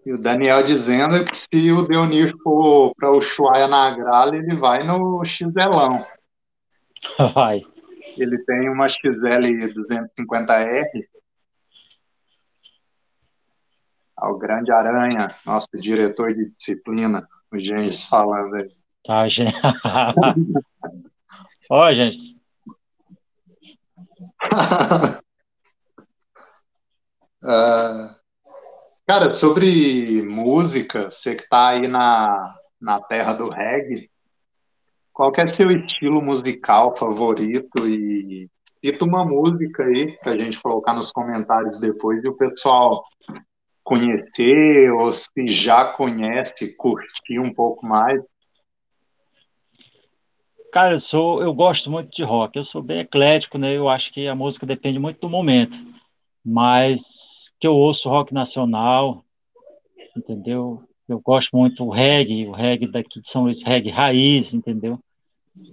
E o Daniel dizendo que se o Deonir for para o Ushuaia na Gralha, ele vai no XLão. Vai. Ele tem uma XL 250R. Ao Grande Aranha, nosso diretor de disciplina, o Genges falando aí. Tá, gente. Ó, gente. uh, cara, sobre música, você que tá aí na, na terra do reggae, qual é seu estilo musical favorito e cita uma música aí pra gente colocar nos comentários depois e o pessoal conhecer ou se já conhece, curtir um pouco mais. Cara, eu sou, eu gosto muito de rock. Eu sou bem eclético, né? Eu acho que a música depende muito do momento. Mas que eu ouço rock nacional, entendeu? Eu gosto muito do reggae, o reggae daqui de São Luís, reggae raiz, entendeu?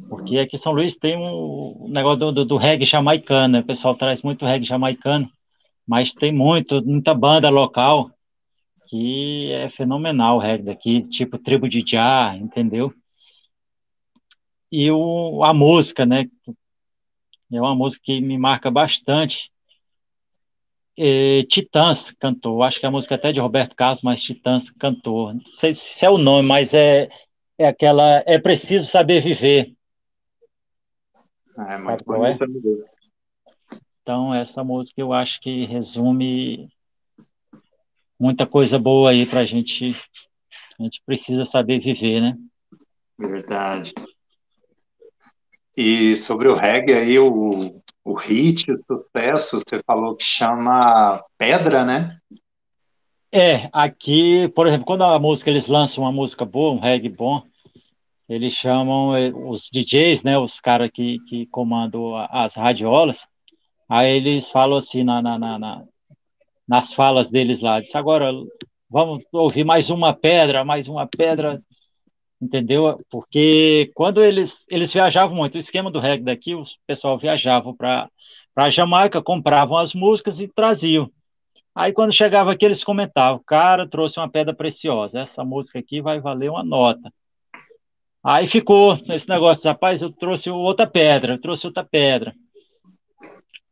Porque aqui em São Luís tem um negócio do, do, do reggae jamaicano, né? O pessoal traz muito reggae jamaicano, mas tem muito, muita banda local que é fenomenal o reggae daqui, tipo Tribo de Jah, entendeu? e o, a música, né? É uma música que me marca bastante. Titãs cantou, acho que a música é até de Roberto Carlos, mas Titãs cantou. Não sei se é o nome, mas é, é aquela É Preciso Saber Viver. Ah, é muito bonita. É? Então, essa música eu acho que resume muita coisa boa aí para a gente. A gente precisa saber viver, né? Verdade. E sobre o reggae aí, o, o hit, o sucesso, você falou que chama Pedra, né? É, aqui, por exemplo, quando a música, eles lançam uma música boa, um reggae bom, eles chamam eh, os DJs, né, os caras que, que comandam as radiolas, aí eles falam assim na, na, na, na nas falas deles lá, diz, agora vamos ouvir mais uma pedra, mais uma pedra entendeu? Porque quando eles, eles viajavam muito, o esquema do reggae daqui, o pessoal viajava para a Jamaica, compravam as músicas e traziam. Aí quando chegava aqui, eles comentavam, cara, trouxe uma pedra preciosa, essa música aqui vai valer uma nota. Aí ficou esse negócio, rapaz, eu trouxe outra pedra, eu trouxe outra pedra.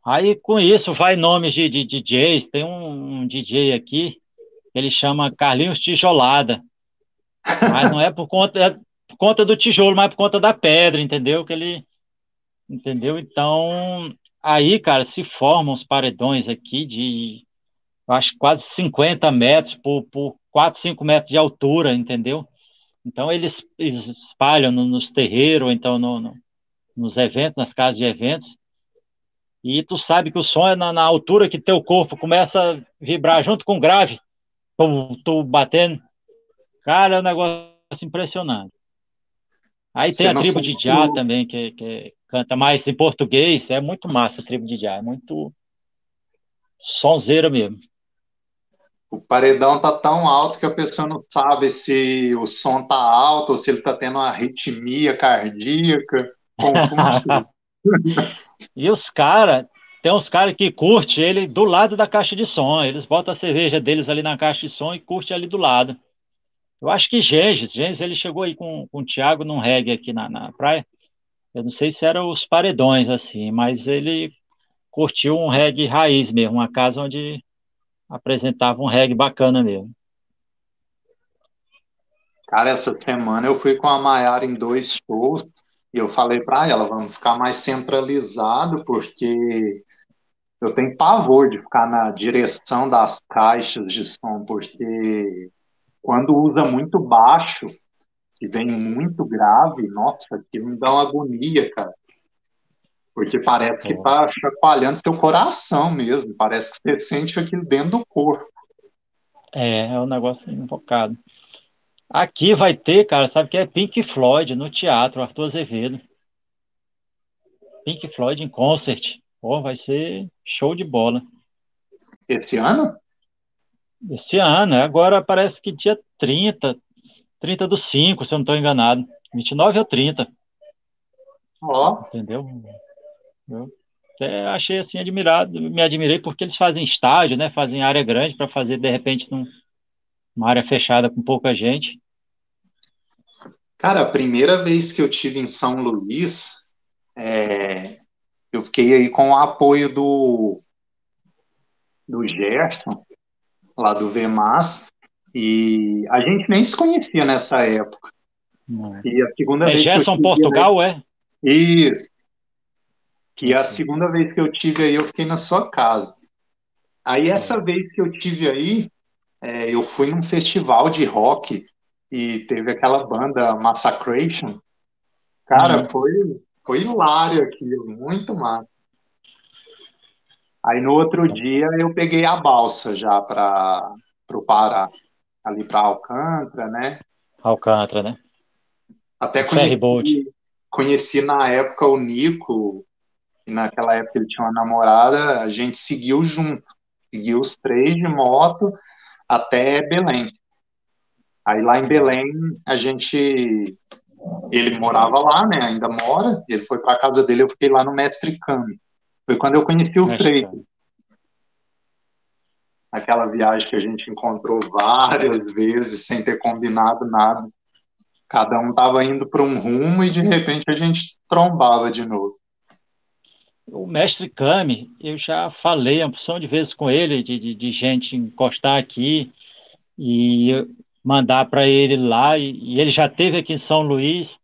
Aí com isso vai nomes de, de DJs, tem um, um DJ aqui, ele chama Carlinhos Tijolada. Mas não é por conta, é por conta do tijolo, mas é por conta da pedra, entendeu? Que ele. Entendeu? Então, aí, cara, se formam os paredões aqui de, eu acho, quase 50 metros por, por 4, 5 metros de altura, entendeu? Então, eles, eles espalham no, nos terreiros, então no, no, nos eventos, nas casas de eventos. E tu sabe que o som é na, na altura que teu corpo começa a vibrar junto com o grave, tu, tu batendo. Cara, é um negócio impressionante. Aí Você tem a tribo de Já também, que, que, canta mais em português, é muito massa a tribo de Já, é muito sonzeira mesmo. O paredão tá tão alto que a pessoa não sabe se o som tá alto ou se ele tá tendo uma arritmia cardíaca. e os caras, tem uns caras que curte ele do lado da caixa de som. Eles botam a cerveja deles ali na caixa de som e curte ali do lado. Eu acho que Genges, Genges, ele chegou aí com, com o Thiago num reggae aqui na, na praia. Eu não sei se eram os paredões, assim, mas ele curtiu um reggae raiz mesmo, uma casa onde apresentava um reggae bacana mesmo. Cara, essa semana eu fui com a Maiara em dois shows e eu falei para ela, vamos ficar mais centralizado, porque eu tenho pavor de ficar na direção das caixas de som, porque quando usa muito baixo, que vem muito grave, nossa, aquilo me dá uma agonia, cara. Porque parece que é. tá chacoalhando seu coração mesmo, parece que você sente aquilo dentro do corpo. É, é um negócio invocado. Aqui vai ter, cara, sabe que é Pink Floyd no teatro, Arthur Azevedo. Pink Floyd em concert. Pô, vai ser show de bola. Esse ano? Esse ano, é. agora parece que dia 30, 30 do 5, se eu não estou enganado. 29 ou 30. Ó. Oh. Entendeu? Eu até achei assim admirado, me admirei porque eles fazem estágio, né? Fazem área grande para fazer de repente num, uma área fechada com pouca gente. Cara, a primeira vez que eu tive em São Luís, é, eu fiquei aí com o apoio do do Gerson, lá do VMAS, e a gente nem se conhecia nessa época. Não. E a segunda é vez Gerson que eu Portugal, aí, é? Isso. Que a segunda vez que eu tive aí, eu fiquei na sua casa. Aí essa é. vez que eu tive aí, é, eu fui num festival de rock e teve aquela banda Massacration. Cara, uhum. foi, foi hilário aquilo, muito massa. Aí no outro dia eu peguei a balsa já para o Pará, ali para Alcântara, né? Alcântara, né? Até conheci, conheci na época o Nico, e naquela época ele tinha uma namorada, a gente seguiu junto, seguiu os três de moto até Belém. Aí lá em Belém a gente ele morava lá, né? Ainda mora. Ele foi para casa dele, eu fiquei lá no Mestre Cami. Foi quando eu conheci o Freire. Aquela viagem que a gente encontrou várias vezes sem ter combinado nada. Cada um estava indo para um rumo e de repente a gente trombava de novo. O mestre Kami, eu já falei a opção de vezes com ele, de, de, de gente encostar aqui e mandar para ele lá. E, e, ele já teve aqui em São Luís,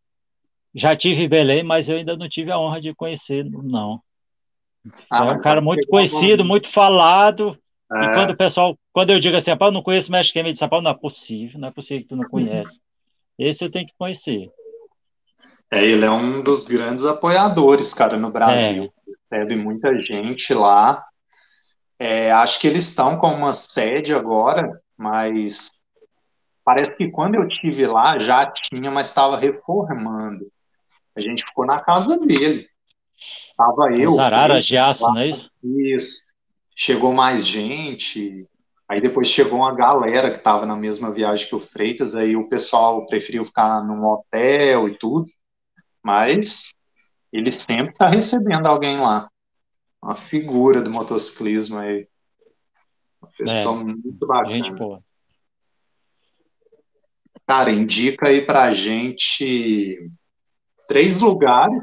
já tive em Belém, mas eu ainda não tive a honra de conhecer, não. Ah, é um cara muito conhecido, muito falado. É. E quando o pessoal, quando eu digo assim, eu não conheço o Mestre de não é possível, não é possível que tu não conhece. Esse eu tenho que conhecer. É, ele é um dos grandes apoiadores, cara, no Brasil. É. Recebe muita gente lá. É, acho que eles estão com uma sede agora, mas parece que quando eu tive lá já tinha, mas estava reformando. A gente ficou na casa dele. Tava eu. Os araras de aço, não é isso? Isso. Chegou mais gente. Aí depois chegou uma galera que estava na mesma viagem que o Freitas. Aí o pessoal preferiu ficar num hotel e tudo. Mas ele sempre está recebendo alguém lá. Uma figura do motociclismo aí. Uma pessoa é, muito bacana. Gente. Cara, indica aí pra gente três lugares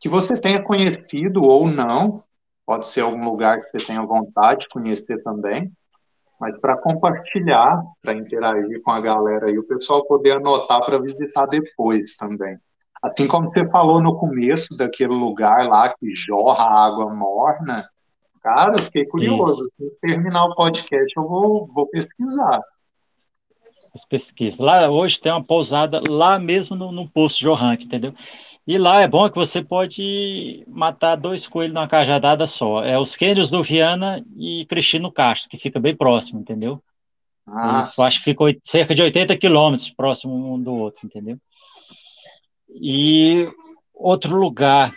que você tenha conhecido ou não, pode ser algum lugar que você tenha vontade de conhecer também, mas para compartilhar, para interagir com a galera e o pessoal poder anotar para visitar depois também. Assim como você falou no começo daquele lugar lá que jorra água morna, cara, eu fiquei curioso. Se terminar o podcast, eu vou, vou pesquisar. Pesquisa. Lá hoje tem uma pousada lá mesmo no, no poço jorrante, entendeu? E lá é bom que você pode matar dois coelhos numa cajadada só. É os Cânions do Viana e Cristino Castro, que fica bem próximo, entendeu? Ah, eu acho que fica cerca de 80 quilômetros próximo um do outro, entendeu? E outro lugar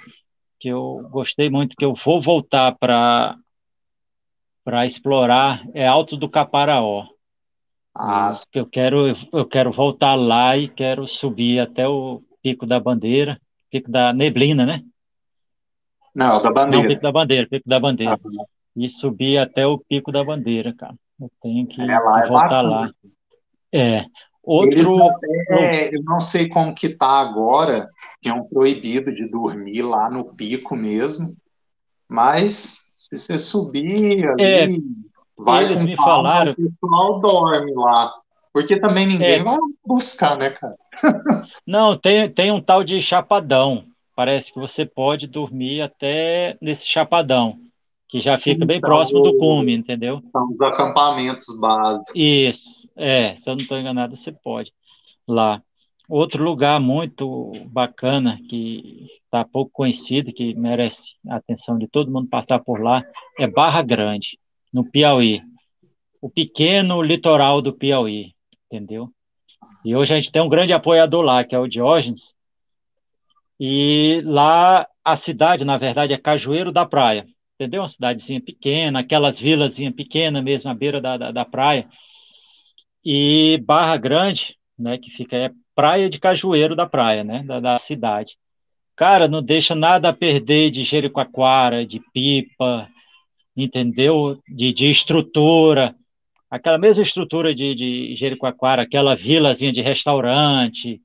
que eu gostei muito, que eu vou voltar para para explorar é Alto do Caparaó. Ah, eu quero eu quero voltar lá e quero subir até o Pico da Bandeira, Pico da Neblina, né? Não, da Bandeira. Não, Pico da Bandeira, Pico da Bandeira. Ah, e subir até o Pico da Bandeira, cara. Eu tenho que é, lá, é voltar lá. É. Outro. Até, eu não sei como que tá agora, tinham proibido de dormir lá no pico mesmo, mas se você subir ali, é, vai eles me falaram. O pessoal dorme lá. Porque também ninguém é. vai buscar, né, cara? Não, tem, tem um tal de chapadão. Parece que você pode dormir até nesse chapadão, que já Sim, fica bem então, próximo do cume, entendeu? São os acampamentos básicos. Isso, é, se eu não estou enganado, você pode lá. Outro lugar muito bacana, que está pouco conhecido, que merece a atenção de todo mundo passar por lá, é Barra Grande, no Piauí. O pequeno litoral do Piauí, entendeu? E hoje a gente tem um grande apoiador lá, que é o Diógenes, e lá a cidade, na verdade, é Cajueiro da Praia, entendeu? Uma cidadezinha pequena, aquelas vilazinhas pequenas mesmo, à beira da, da, da praia. E Barra Grande, né, que fica é praia de Cajueiro da praia, né, da, da cidade. Cara, não deixa nada a perder de Jericoacoara, de Pipa, entendeu? De, de estrutura, aquela mesma estrutura de, de Jericoacoara, aquela vilazinha de restaurante,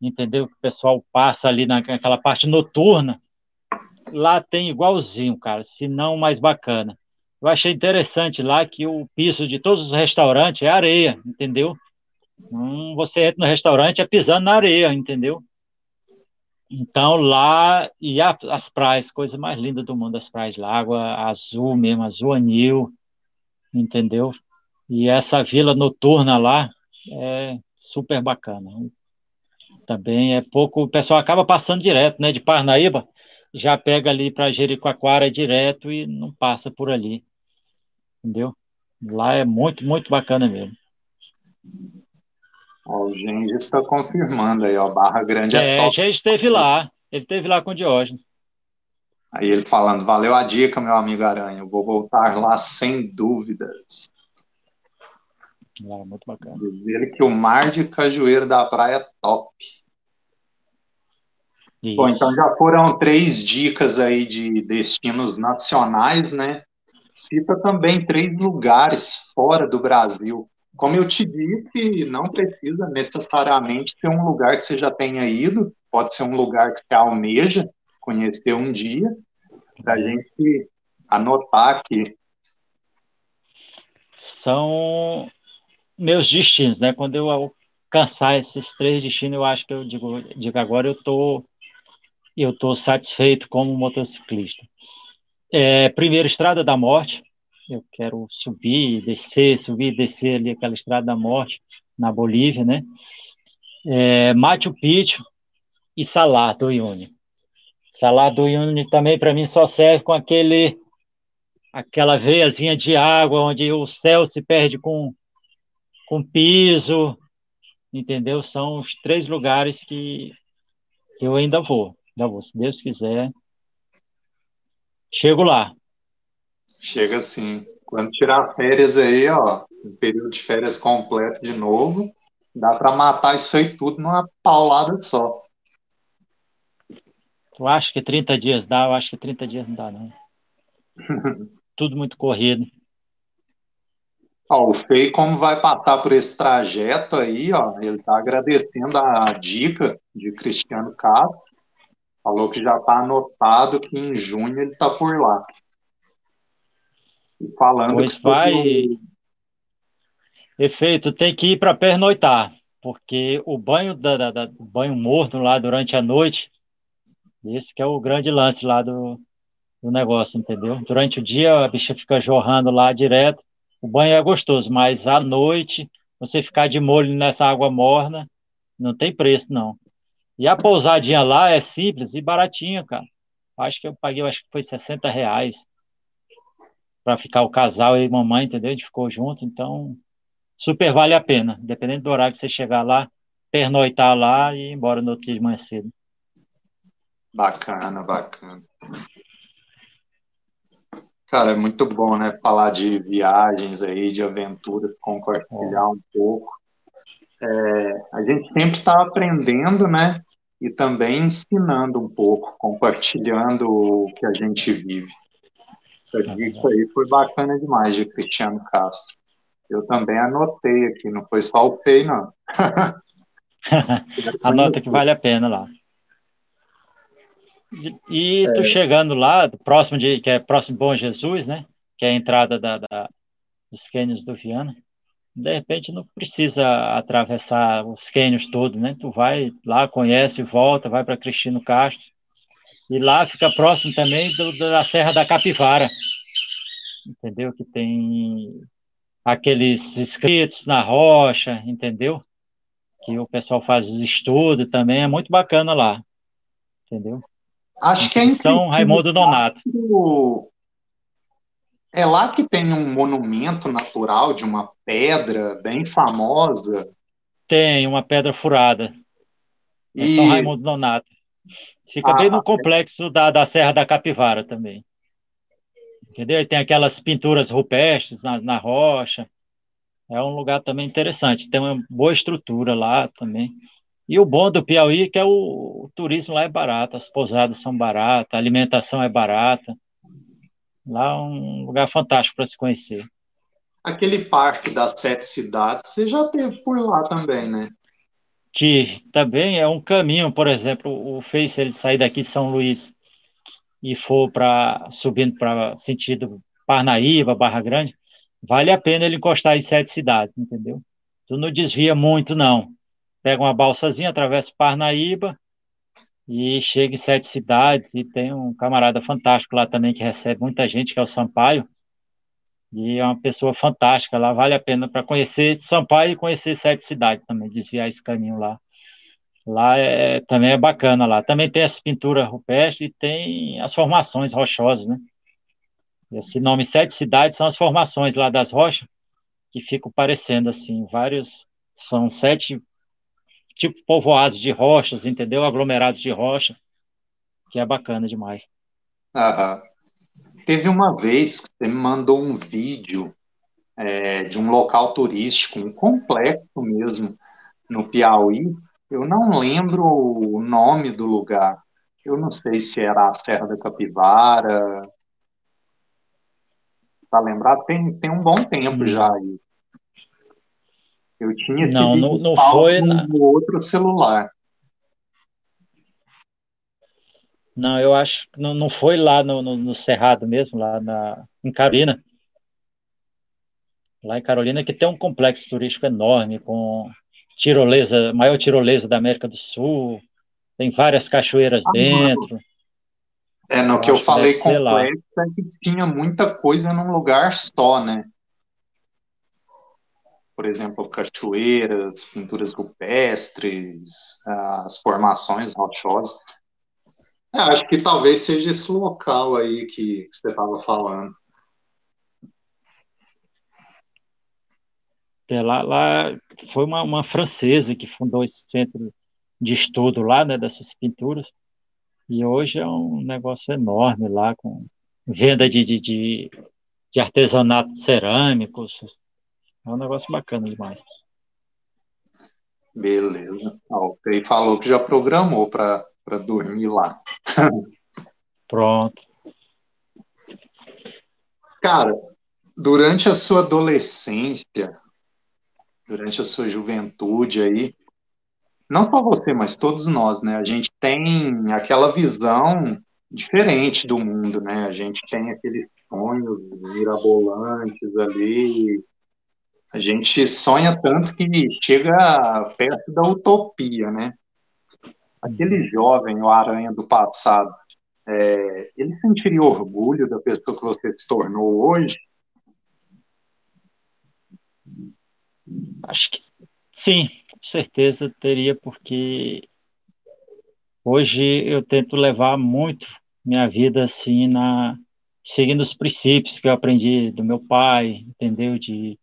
entendeu? Que o pessoal passa ali naquela parte noturna, lá tem igualzinho, cara, se não mais bacana. Eu achei interessante lá que o piso de todos os restaurantes é areia, entendeu? Hum, você entra no restaurante é pisando na areia, entendeu? Então lá, e a, as praias, coisa mais linda do mundo, as praias lá, água azul mesmo, azul anil, entendeu? E essa vila noturna lá é super bacana. Também é pouco, o pessoal acaba passando direto, né, de Parnaíba, já pega ali para Jericoacoara direto e não passa por ali. Entendeu? Lá é muito, muito bacana mesmo. Ó, o Gengis está confirmando aí, ó, Barra Grande é, é top. já esteve lá, ele esteve lá com o Diógenes. Aí ele falando, valeu a dica, meu amigo Aranha, eu vou voltar lá sem dúvidas. É, muito bacana. Diz ele que o mar de cajueiro da praia é top. Isso. Bom, então já foram três dicas aí de destinos nacionais, né? Cita também três lugares fora do Brasil como eu te disse, não precisa necessariamente ser um lugar que você já tenha ido, pode ser um lugar que você almeja conhecer um dia, para a gente anotar aqui. São meus destinos, né? Quando eu alcançar esses três destinos, eu acho que eu digo, digo agora eu tô eu tô satisfeito como motociclista. É, primeiro, Estrada da Morte, eu quero subir, descer, subir, descer ali aquela estrada da morte na Bolívia, né? É, Machu Picchu e Salar do Uyuni. Salar do Uyuni também para mim só serve com aquele aquela veiazinha de água onde o céu se perde com com piso, entendeu? São os três lugares que eu ainda vou, ainda vou, se Deus quiser. Chego lá. Chega sim. Quando tirar férias aí, ó, um período de férias completo de novo, dá para matar isso aí tudo numa paulada só. Eu acho que 30 dias dá, eu acho que 30 dias não dá, não. tudo muito corrido. Ó, o Fei, como vai passar por esse trajeto aí, ó, ele está agradecendo a dica de Cristiano Castro. Falou que já está anotado que em junho ele está por lá falando. Pois vai. Efeito, tem que ir para pernoitar, porque o banho da, da, da, o banho morno lá durante a noite, esse que é o grande lance lá do, do negócio, entendeu? Durante o dia a bicha fica jorrando lá direto, o banho é gostoso, mas à noite você ficar de molho nessa água morna não tem preço não. E a pousadinha lá é simples e baratinha, cara. Acho que eu paguei, acho que foi 60 reais para ficar o casal e mamãe, entendeu? A gente ficou junto, então super vale a pena, dependendo do horário que você chegar lá, pernoitar lá e ir embora no outro dia de manhã cedo. Bacana, bacana. Cara, é muito bom, né? Falar de viagens aí, de aventuras, compartilhar um pouco. É, a gente sempre está aprendendo, né? E também ensinando um pouco, compartilhando o que a gente vive. Isso aí foi bacana demais de Cristiano Castro. Eu também anotei aqui, não foi só o PEI, não. Anota que vale a pena lá. E, tu é. chegando lá, próximo de, que é próximo de Bom Jesus, né? Que é a entrada da, da dos cânions do Viana. De repente não precisa atravessar os cânions todos, né? Tu vai lá, conhece, volta, vai para Cristino Castro. E lá fica próximo também do, da Serra da Capivara. Entendeu? Que tem aqueles escritos na rocha, entendeu? Que o pessoal faz estudo também, é muito bacana lá. Entendeu? Acho que é em São Raimundo Nonato. É lá que tem um monumento natural de uma pedra bem famosa. Tem, uma pedra furada. É e... São Raimundo Nonato. Fica ah, bem no complexo da, da Serra da Capivara também. Entendeu? E tem aquelas pinturas rupestres na, na rocha. É um lugar também interessante. Tem uma boa estrutura lá também. E o bom do Piauí é que é o, o turismo lá é barato, as pousadas são baratas, a alimentação é barata. Lá é um lugar fantástico para se conhecer. Aquele parque das sete cidades, você já teve por lá também, né? Que também é um caminho, por exemplo, o fez ele sair daqui de São Luís e for para subindo para sentido Parnaíba, Barra Grande, vale a pena ele encostar em sete cidades, entendeu? Tu não desvia muito, não pega uma balsazinha, atravessa Parnaíba e chega em sete cidades e tem um camarada fantástico lá também que recebe muita gente, que é o Sampaio. E é uma pessoa fantástica lá, vale a pena para conhecer Sampaio e conhecer sete cidades também, desviar esse caminho lá. Lá é, também é bacana lá. Também tem as pinturas rupestres e tem as formações rochosas, né? Esse nome Sete Cidades são as formações lá das rochas que ficam parecendo assim, vários são sete tipo povoados de rochas, entendeu? Aglomerados de rocha, que é bacana demais. Aham. Teve uma vez que você me mandou um vídeo é, de um local turístico, um complexo mesmo, no Piauí. Eu não lembro o nome do lugar. Eu não sei se era a Serra da Capivara. Tá lembrado? Tem, tem um bom tempo hum. já aí. Eu tinha não, não, não foi na... no outro celular. Não, eu acho que não, não foi lá no, no, no, Cerrado mesmo, lá na, em Carolina. Lá em Carolina que tem um complexo turístico enorme, com tirolesa, maior tirolesa da América do Sul, tem várias cachoeiras ah, dentro. É, no eu que eu falei complexo é que tinha muita coisa num lugar só, né? Por exemplo, cachoeiras, pinturas rupestres, as formações rochosas. É, acho que talvez seja esse local aí que, que você estava falando. É, lá, lá foi uma, uma, francesa que fundou esse centro de estudo lá, né, dessas pinturas, e hoje é um negócio enorme lá, com venda de, de, de, de artesanato cerâmicos, é um negócio bacana demais. Beleza. Ok, falou que já programou para dormir lá. Pronto. Cara, durante a sua adolescência, durante a sua juventude aí, não só você, mas todos nós, né? A gente tem aquela visão diferente do mundo, né? A gente tem aqueles sonhos mirabolantes ali, a gente sonha tanto que chega perto da utopia, né? Aquele jovem, o aranha do passado, é, ele sentiria orgulho da pessoa que você se tornou hoje? Acho que sim, com certeza teria, porque hoje eu tento levar muito minha vida assim na seguindo os princípios que eu aprendi do meu pai, entendeu? De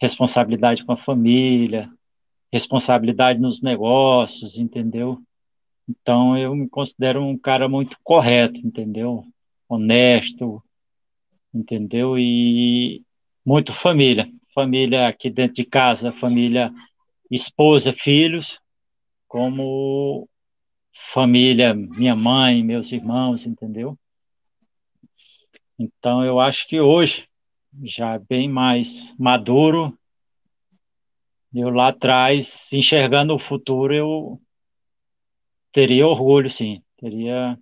responsabilidade com a família, responsabilidade nos negócios, entendeu? Então eu me considero um cara muito correto, entendeu? Honesto, entendeu? E muito família. Família aqui dentro de casa, família, esposa, filhos, como família, minha mãe, meus irmãos, entendeu? Então eu acho que hoje, já bem mais maduro, eu lá atrás, enxergando o futuro, eu teria orgulho, sim. Teria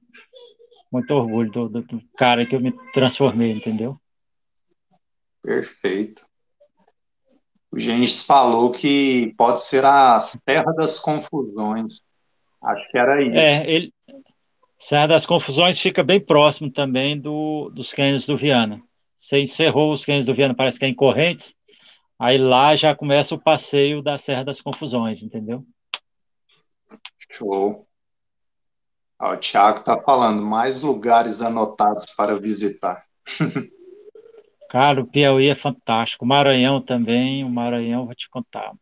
muito orgulho do, do, do cara que eu me transformei, entendeu? Perfeito. O Gênesis falou que pode ser a Terra das Confusões. Acho que era isso. É, ele, Serra das Confusões fica bem próximo também do, dos cânions do Viana. Você encerrou os cânions do Viana, parece que é em Correntes, aí lá já começa o passeio da Serra das Confusões, entendeu? Show. Ah, o Thiago está falando, mais lugares anotados para visitar. Cara, o Piauí é fantástico. O Maranhão também, o Maranhão, vou te contar.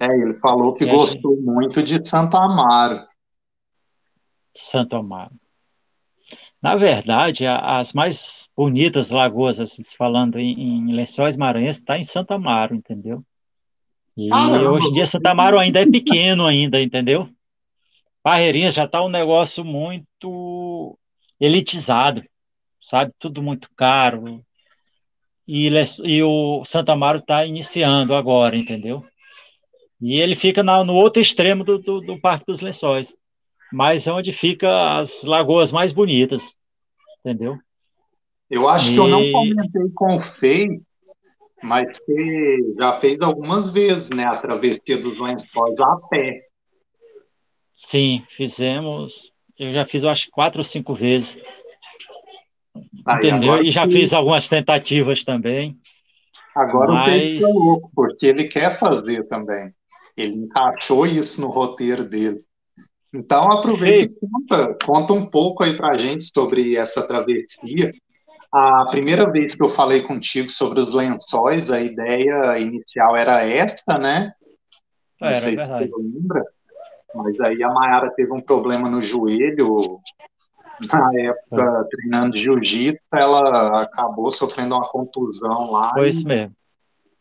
É, ele falou que gostou muito de Santo Amaro. Santo Amaro. Na verdade, as mais bonitas lagoas, assim, falando em, em Lençóis Maranhenses, está em Santo Amaro, entendeu? E ah, hoje em dia Santo Amaro ainda é pequeno ainda, entendeu? Barreirinhas já está um negócio muito elitizado, sabe? Tudo muito caro. E, e o Santa Amaro está iniciando agora, entendeu? E ele fica na, no outro extremo do, do, do, Parque dos Lençóis, mas é onde fica as lagoas mais bonitas, entendeu? Eu acho e... que eu não comentei com o Fei, mas você já fez algumas vezes, né, a travessia dos Lençóis a pé. Sim, fizemos. Eu já fiz, eu acho, quatro ou cinco vezes. Entendeu? E já que... fiz algumas tentativas também. Agora mas... o Pedro é louco, porque ele quer fazer também. Ele encaixou isso no roteiro dele. Então aproveita e conta, conta um pouco aí pra gente sobre essa travessia. A primeira vez que eu falei contigo sobre os lençóis, a ideia inicial era essa, né? Não era, sei verdade. se você lembra. Mas aí a Mayara teve um problema no joelho. Na época, treinando jiu-jitsu, ela acabou sofrendo uma contusão lá. Foi isso mesmo.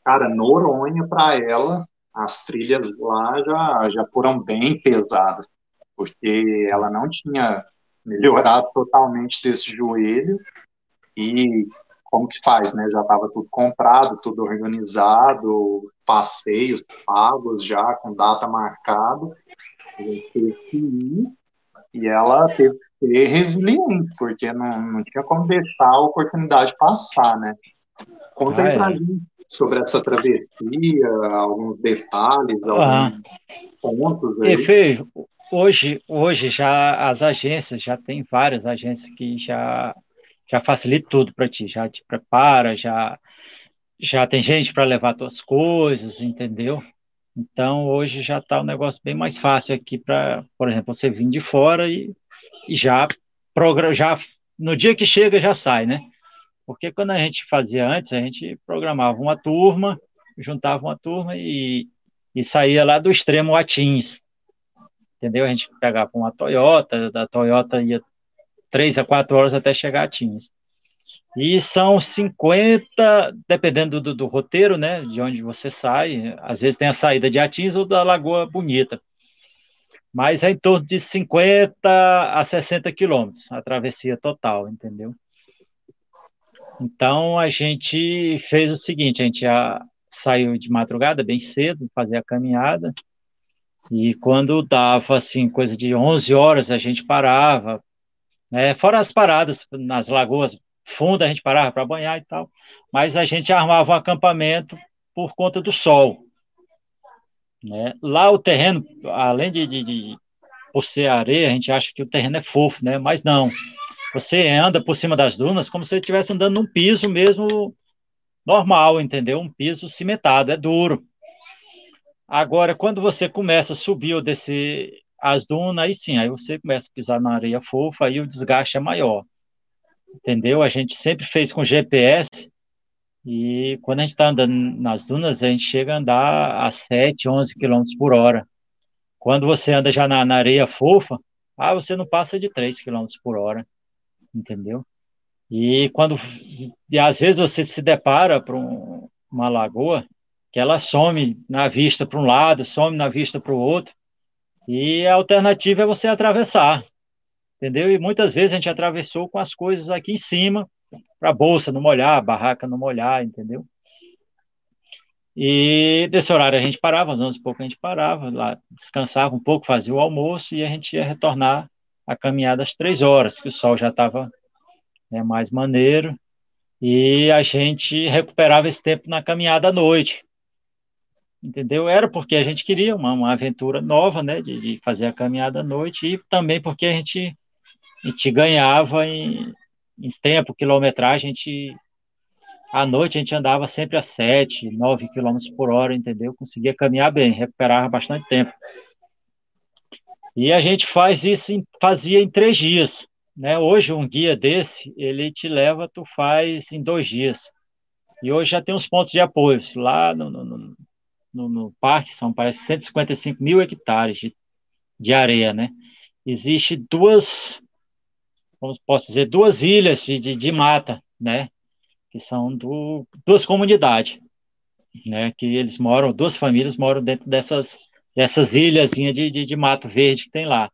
Cara, Noronha para ela, as trilhas lá já, já foram bem pesadas, porque ela não tinha melhorado totalmente desse joelho e como que faz, né? Já estava tudo comprado, tudo organizado, passeios pagos já com data marcada teve que ir e ela teve que ser resiliente, porque não, não tinha como deixar a oportunidade passar, né? Conta ah, aí pra é. gente sobre essa travessia, alguns detalhes, ah. alguns pontos aí. Fê, hoje, hoje já as agências, já tem várias agências que já, já facilitam tudo para ti, já te prepara, já, já tem gente para levar tuas coisas, entendeu? Então, hoje já está um negócio bem mais fácil aqui para, por exemplo, você vir de fora e, e já, já no dia que chega já sai, né? Porque quando a gente fazia antes, a gente programava uma turma, juntava uma turma e, e saía lá do extremo Atins, entendeu? A gente pegava uma Toyota, da Toyota ia três a quatro horas até chegar a Atins. E são 50, dependendo do, do, roteiro, né, de onde você sai, às vezes tem a saída de Atins ou da Lagoa Bonita, mas é em torno de 50 a 60 quilômetros a travessia total, entendeu? Então a gente fez o seguinte, a gente saiu de madrugada bem cedo, fazer a caminhada, e quando dava assim coisa de 11 horas a gente parava, né, fora as paradas nas lagoas fundo, a gente parava para banhar e tal, mas a gente armava um acampamento por conta do sol. Né? Lá o terreno, além de, de, de por ser areia, a gente acha que o terreno é fofo, né? mas não. Você anda por cima das dunas como se você estivesse andando num piso mesmo normal, entendeu? Um piso cimentado, é duro. Agora, quando você começa a subir ou descer as dunas, aí sim, aí você começa a pisar na areia fofa, aí o desgaste é maior entendeu? A gente sempre fez com GPS e quando a gente está andando nas dunas, a gente chega a andar a 7, 11 km por hora. Quando você anda já na, na areia fofa, ah, você não passa de 3 km por hora, entendeu? E quando e às vezes você se depara para um, uma lagoa que ela some na vista para um lado, some na vista para o outro, e a alternativa é você atravessar, entendeu? E muitas vezes a gente atravessou com as coisas aqui em cima, para a bolsa não molhar, a barraca não molhar, entendeu? E desse horário a gente parava, às 11 e pouco a gente parava, lá descansava um pouco, fazia o almoço e a gente ia retornar a caminhada às três horas, que o sol já estava né, mais maneiro, e a gente recuperava esse tempo na caminhada à noite, entendeu? Era porque a gente queria uma, uma aventura nova, né, de, de, fazer a caminhada à noite, e também porque a gente, a gente ganhava em, em tempo, quilometragem, a gente à noite a gente andava sempre a 7, 9 km por hora, entendeu? Conseguia caminhar bem, recuperava bastante tempo. E a gente faz isso, em, fazia em três dias. Né? Hoje, um guia desse, ele te leva, tu faz em dois dias. E hoje já tem uns pontos de apoio. Lá no, no, no, no parque são, parece, 155 mil hectares de, de areia, né? Existe duas, como posso dizer, duas ilhas de, de, de mata, né? que são do, duas comunidades, né, que eles moram, duas famílias moram dentro dessas, dessas ilhazinhas de, de, de mato verde que tem lá.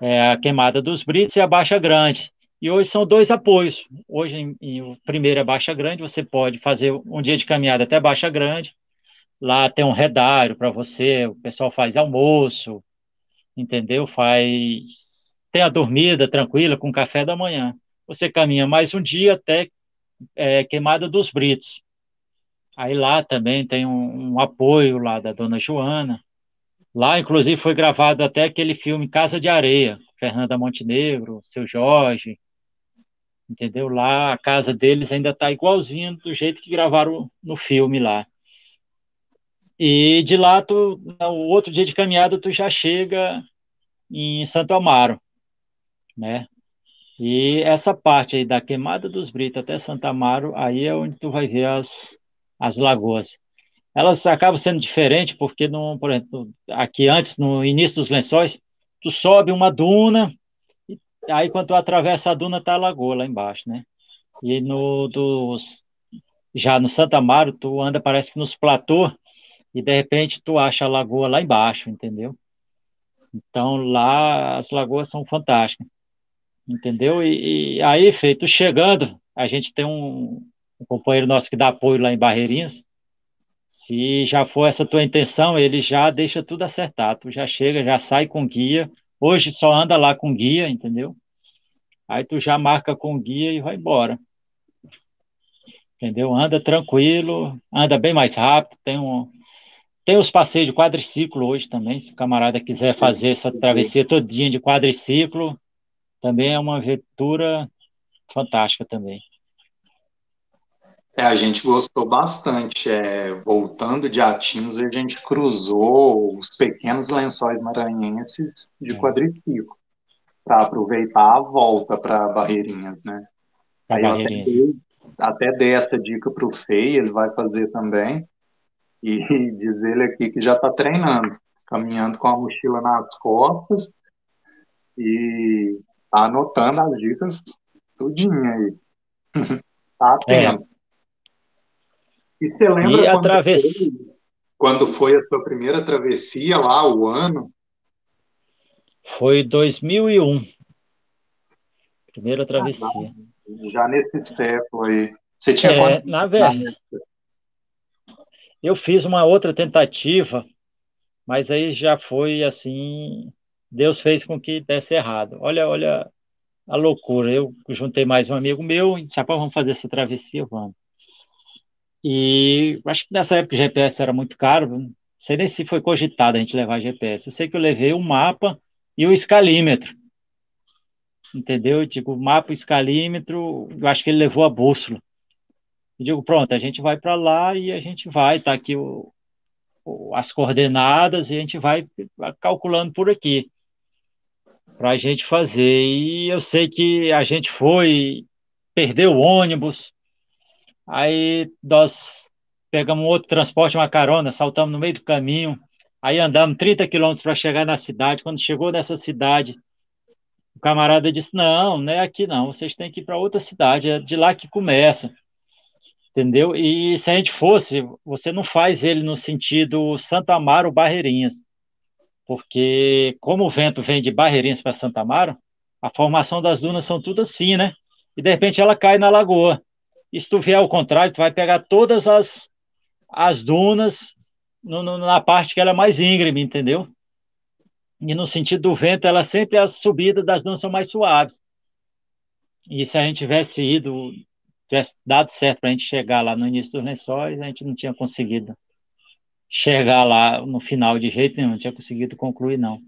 É a Queimada dos Britos e a Baixa Grande. E hoje são dois apoios. Hoje, em, em, o primeiro é Baixa Grande, você pode fazer um dia de caminhada até Baixa Grande. Lá tem um redário para você, o pessoal faz almoço, entendeu? Faz. Tem a dormida tranquila com café da manhã. Você caminha mais um dia até é, Queimada dos Britos. Aí lá também tem um, um, apoio lá da dona Joana. Lá, inclusive, foi gravado até aquele filme Casa de Areia, Fernanda Montenegro, seu Jorge, entendeu? Lá a casa deles ainda está igualzinho do jeito que gravaram no filme lá. E de lá, tu, o outro dia de caminhada, tu já chega em Santo Amaro, né? E essa parte aí da Queimada dos Britos até Santa Amaro, aí é onde tu vai ver as, as lagoas. Elas acabam sendo diferentes porque, no, por exemplo, aqui antes, no início dos lençóis, tu sobe uma duna, e aí quando tu atravessa a duna, tá a lagoa lá embaixo, né? E no dos, já no Santa Amaro, tu anda, parece que nos platôs, e de repente tu acha a lagoa lá embaixo, entendeu? Então lá as lagoas são fantásticas entendeu? E, e, aí, feito, chegando, a gente tem um, um, companheiro nosso que dá apoio lá em Barreirinhas. Se já for essa tua intenção, ele já deixa tudo acertado. Tu já chega, já sai com guia. Hoje só anda lá com guia, entendeu? Aí tu já marca com guia e vai embora. Entendeu? Anda tranquilo, anda bem mais rápido. Tem um, tem os passeios de quadriciclo hoje também, se o camarada quiser fazer essa travessia todinha de quadriciclo, também é uma aventura fantástica também. É, a gente gostou bastante. É, voltando de Atins, a gente cruzou os pequenos lençóis maranhenses de é. quadriciclo para aproveitar a volta para Barreirinhas, né? Aí eu até até dei essa dica para o Fei, ele vai fazer também. E diz ele aqui que já está treinando, caminhando com a mochila nas costas e anotando as dicas tudinho aí. tá atento. É. E você lembra e quando, foi, quando foi a sua primeira travessia lá, o ano? Foi 2001. Primeira travessia. Ah, já nesse século aí. Você tinha é, quantos Na verdade, eu fiz uma outra tentativa, mas aí já foi assim Deus fez com que desse errado. Olha, olha a loucura. Eu juntei mais um amigo meu e disse, vamos fazer essa travessia, vamos. E acho que nessa época o GPS era muito caro, não sei nem se foi cogitado a gente levar GPS. Eu sei que eu levei o um mapa e o escalímetro. Entendeu? Tipo, mapa, escalímetro, eu acho que ele levou a bússola. Eu digo, pronto, a gente vai para lá e a gente vai, tá aqui o, o, as coordenadas e a gente vai calculando por aqui para a gente fazer. E eu sei que a gente foi, perdeu o ônibus, aí nós pegamos outro transporte, uma carona, saltamos no meio do caminho, Aí andamos 30 quilômetros para chegar na cidade. Quando chegou nessa cidade, o camarada disse: Não, não é aqui não, vocês têm que ir para outra cidade, é de lá que começa. Entendeu? E se a gente fosse, você não faz ele no sentido Santa Amaro Barreirinhas. Porque, como o vento vem de Barreirinhas para Santa Amaro, a formação das dunas são tudo assim, né? E de repente ela cai na lagoa. E se tu vier ao contrário, tu vai pegar todas as, as dunas no, no, na parte que ela é mais íngreme, entendeu? E no sentido do vento, ela sempre as subidas das dunas são mais suaves. E se a gente tivesse ido, tivesse dado certo para a gente chegar lá no início dos lençóis, a gente não tinha conseguido chegar lá no final de jeito nenhum, não tinha conseguido concluir, não.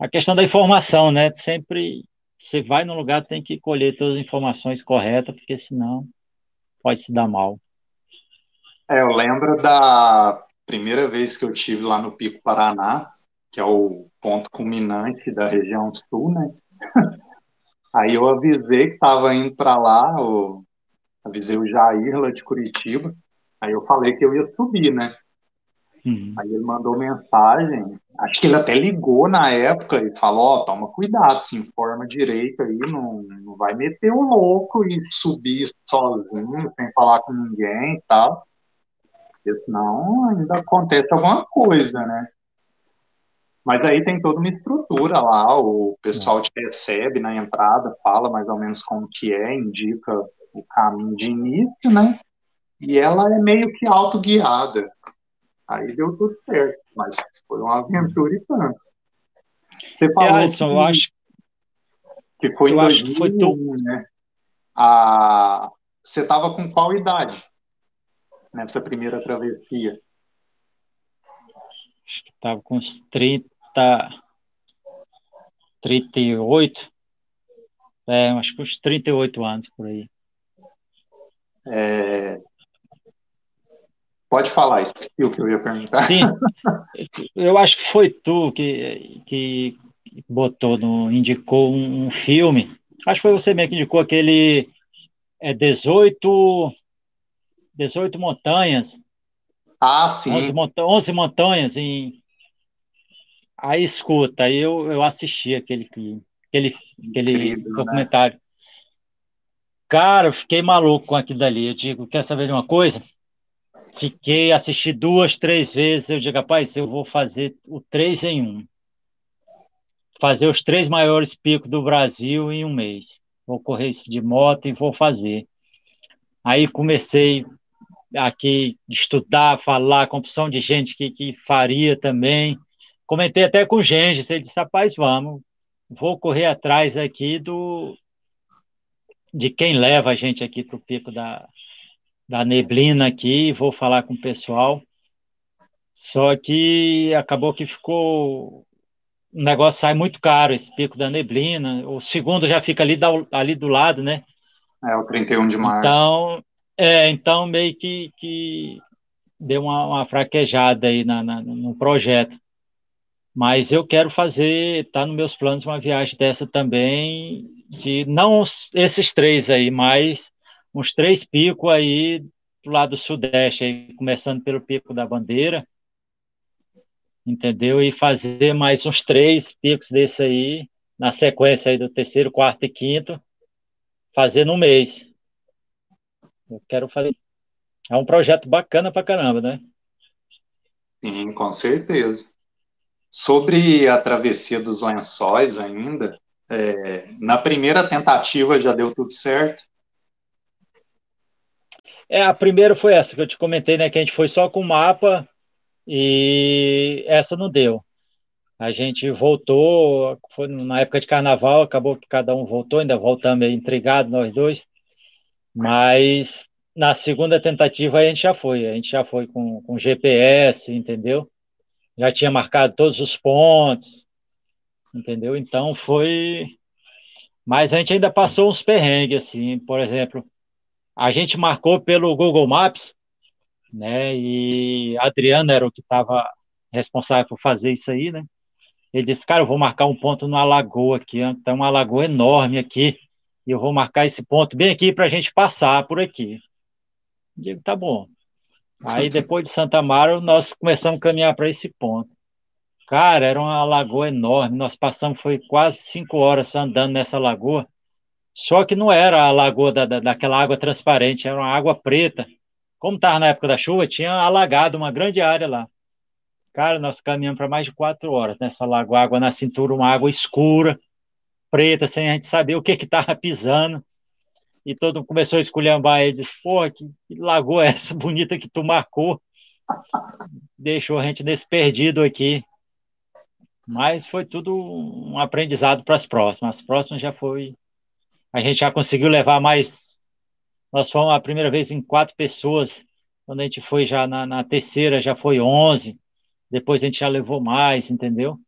A questão da informação, né? Sempre você vai no lugar, tem que colher todas as informações corretas, porque senão pode se dar mal. É, eu lembro da primeira vez que eu tive lá no Pico Paraná, que é o ponto culminante da região sul, né? Aí eu avisei que estava indo para lá, eu avisei o Jair lá de Curitiba, aí eu falei que eu ia subir, né? Uhum. Aí ele mandou mensagem, acho que ele até ligou na época e falou, ó, oh, toma cuidado, se informa direito aí, não, não vai meter o louco e subir sozinho, sem falar com ninguém e tal, porque senão ainda acontece alguma coisa, né? Mas aí tem toda uma estrutura lá, o pessoal te recebe na entrada, fala mais ou menos como que é, indica o caminho de início, né? E ela é meio que autoguiada. Aí deu tudo certo, mas foi uma aventura e tanto. Você falou é, Alisson, que, eu acho que foi eu em 2001, foi tu... né? A, você estava com qual idade nessa primeira travessia? Acho que estava com uns 30, 38, é, acho que uns 38 anos por aí. É, Pode falar, esqueci o que eu ia perguntar. Sim, eu acho que foi tu que, que botou, no, indicou um, um filme, acho que foi você mesmo que indicou aquele é, 18, 18 montanhas. Ah, sim. 11, monta 11 montanhas em... Aí escuta, aí eu, eu assisti aquele, aquele, aquele Incrível, né? documentário. Né? Cara, eu fiquei maluco com aquilo dali. Eu digo, quer saber de uma coisa? Fiquei, assisti duas, três vezes. Eu digo, rapaz, eu vou fazer o três em um. Fazer os três maiores picos do Brasil em um mês. Vou correr isso de moto e vou fazer. Aí comecei aqui estudar, falar com opção de gente que, que faria também. Comentei até com o Gengis, ele disse, rapaz, vamos, vou correr atrás aqui do de quem leva a gente aqui para o pico da, da neblina aqui, vou falar com o pessoal. Só que acabou que ficou. O negócio sai muito caro, esse pico da neblina. O segundo já fica ali, da, ali do lado, né? É, o 31 de março. Então, é, então meio que, que deu uma, uma fraquejada aí na, na, no projeto. Mas eu quero fazer, está nos meus planos uma viagem dessa também, de não esses três aí, mas uns três picos aí do lado sudeste, aí, começando pelo Pico da Bandeira, entendeu? E fazer mais uns três picos desse aí, na sequência aí do terceiro, quarto e quinto, fazer no mês. Eu quero fazer. É um projeto bacana pra caramba, né? Sim, com certeza. Sobre a travessia dos lençóis ainda, é, na primeira tentativa já deu tudo certo? É, a primeira foi essa que eu te comentei, né? Que a gente foi só com o mapa e essa não deu. A gente voltou, foi na época de carnaval, acabou que cada um voltou, ainda voltamos intrigados nós dois. Mas na segunda tentativa a gente já foi, a gente já foi com, com GPS, entendeu? Já tinha marcado todos os pontos, entendeu? Então foi. Mas a gente ainda passou uns perrengues, assim, por exemplo, a gente marcou pelo Google Maps, né? E Adriano era o que estava responsável por fazer isso aí, né? Ele disse, cara, eu vou marcar um ponto numa lagoa aqui, tem uma lagoa enorme aqui, e eu vou marcar esse ponto bem aqui para a gente passar por aqui. Digo, tá bom. Aí depois de Santa Amaro, nós começamos a caminhar para esse ponto. Cara, era uma lagoa enorme. Nós passamos, foi quase cinco horas andando nessa lagoa. Só que não era a lagoa da, da, daquela água transparente, era uma água preta. Como estava na época da chuva, tinha alagado uma grande área lá. Cara, nós caminhamos para mais de quatro horas nessa lagoa, água na cintura, uma água escura, preta, sem a gente saber o que que estava pisando. E todo mundo começou a esculhambar e disse, que, que lagoa é essa bonita que tu marcou? Deixou a gente nesse perdido aqui. Mas foi tudo um aprendizado para as próximas. As próximas já foi a gente já conseguiu levar mais. Nós fomos a primeira vez em quatro pessoas, quando a gente foi já na, na terceira, já foi onze, depois a gente já levou mais, entendeu?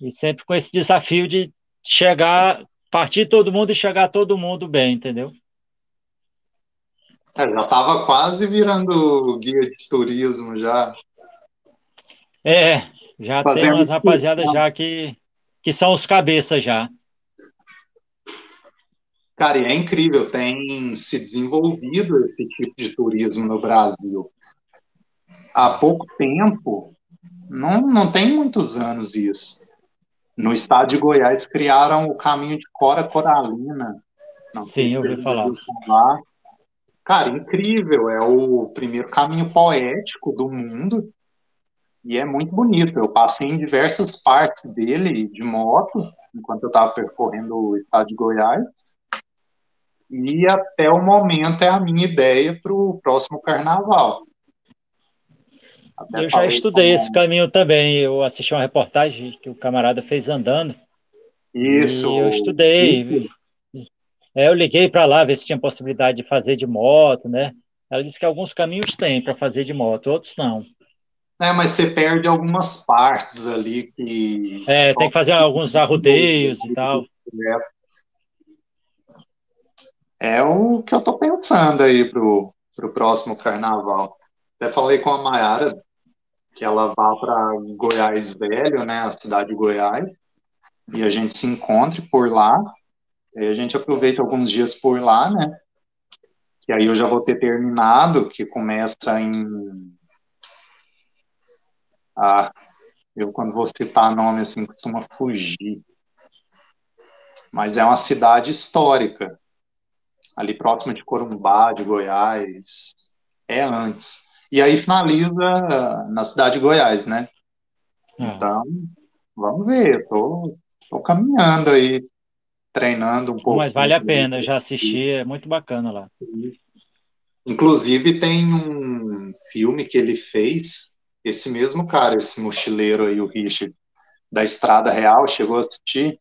E sempre com esse desafio de chegar, partir todo mundo e chegar todo mundo bem, entendeu? É, já estava quase virando guia de turismo já. É, já tem umas rapaziadas já que, que são os cabeças já. Cara, e é incrível, tem se desenvolvido esse tipo de turismo no Brasil. Há pouco tempo, não, não tem muitos anos isso. No estado de Goiás criaram o caminho de Cora Coralina. Não Sim, eu ouvi falar. falar. Cara, incrível, é o primeiro caminho poético do mundo e é muito bonito. Eu passei em diversas partes dele de moto, enquanto eu estava percorrendo o estado de Goiás. E até o momento é a minha ideia para o próximo carnaval. Até eu já estudei esse caminho também. Eu assisti uma reportagem que o camarada fez andando. Isso. eu estudei. Isso. É, eu liguei para lá ver se tinha possibilidade de fazer de moto, né? Ela disse que alguns caminhos tem para fazer de moto, outros não. É, mas você perde algumas partes ali que. É, tem que fazer alguns arrudeios e tal. É, é o que eu estou pensando aí pro, pro próximo carnaval. Até falei com a Mayara que ela vá para Goiás Velho, né, a cidade de Goiás, e a gente se encontre por lá. E a gente aproveita alguns dias por lá, né? Que aí eu já vou ter terminado, que começa em. Ah, eu quando vou citar nome assim costuma fugir. Mas é uma cidade histórica ali próximo de Corumbá, de Goiás, é antes. E aí finaliza na cidade de Goiás, né? Ah. Então, vamos ver, tô, tô caminhando aí, treinando um pouco. Mas vale a pena, eu já assisti, é muito bacana lá. Inclusive tem um filme que ele fez, esse mesmo cara, esse mochileiro aí, o Richard, da Estrada Real, chegou a assistir?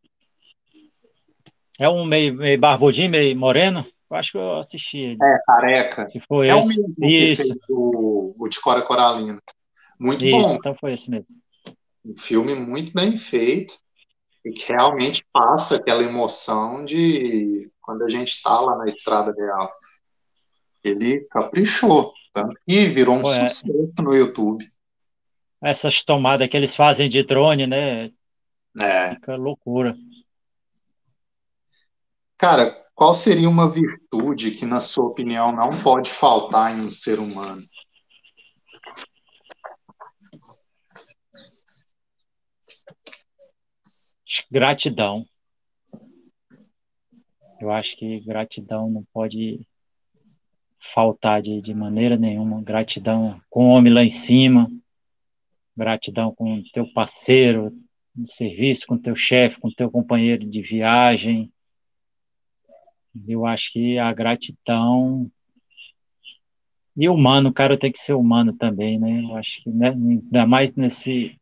É um meio, meio barbudinho, meio moreno? Eu acho que eu assisti ele. É, careca. Se foi é esse. o mesmo Isso. o, o de Cora Coralina. Muito Isso, bom. Então foi esse mesmo. Um filme muito bem feito e que realmente passa aquela emoção de quando a gente está lá na Estrada Real. Ele caprichou, tanto que virou um Pô, é. sucesso no YouTube. Essas tomadas que eles fazem de drone, né? É. Fica loucura. Cara, qual seria uma virtude que, na sua opinião, não pode faltar em um ser humano? Gratidão. Eu acho que gratidão não pode faltar de, de maneira nenhuma. Gratidão com o homem lá em cima, gratidão com o teu parceiro no serviço, com o teu chefe, com o teu companheiro de viagem, eu acho que a gratidão e humano, o cara tem que ser humano também, né? Eu acho que né, ainda mais nesse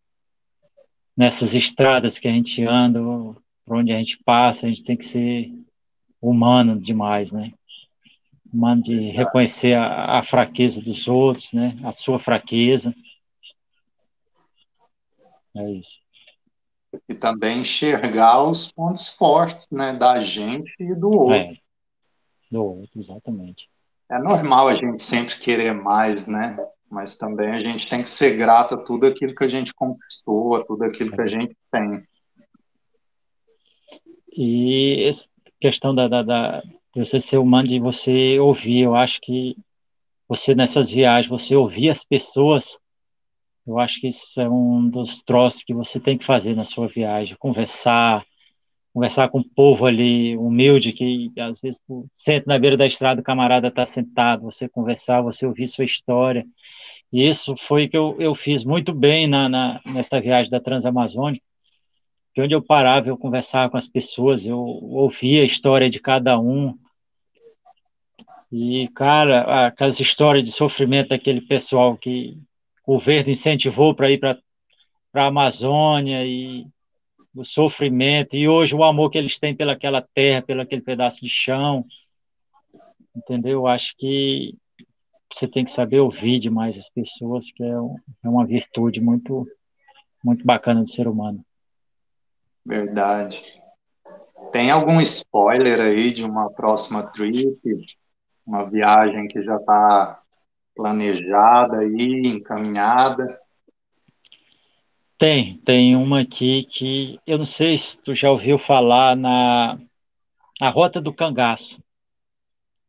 nessas estradas que a gente anda, por onde a gente passa, a gente tem que ser humano demais, né? Humano de reconhecer a, a fraqueza dos outros, né? A sua fraqueza. É isso e também enxergar os pontos fortes né, da gente e do outro. É, do outro, exatamente. É normal a gente sempre querer mais, né? Mas também a gente tem que ser grato a tudo aquilo que a gente conquistou, a tudo aquilo que a gente tem. E essa questão da, da, da de você ser humano, de você ouvir, eu acho que você nessas viagens, você ouvir as pessoas Eu acho que isso é um dos troços que você tem que fazer na sua viagem, conversar, conversar com o povo ali humilde, que às vezes senta na beira da estrada, o camarada está sentado, você conversar, você ouvir sua história. E isso foi que eu, eu fiz muito bem na, na, nessa viagem da Transamazônica, que onde eu parava, eu conversava com as pessoas, eu ouvia a história de cada um. E, cara, aquelas histórias de sofrimento daquele pessoal que governo incentivou para ir para a Amazônia e o sofrimento, e hoje o amor que eles têm pelaquela terra, pelo aquele pedaço de chão, entendeu? Eu acho que você tem que saber ouvir demais as pessoas, que é, um, é uma virtude muito, muito bacana do ser humano. Verdade. Tem algum spoiler aí de uma próxima trip? Uma viagem que já está planejada aí, encaminhada? Tem, tem uma aqui que eu não sei se tu já ouviu falar na a Rota do Cangaço,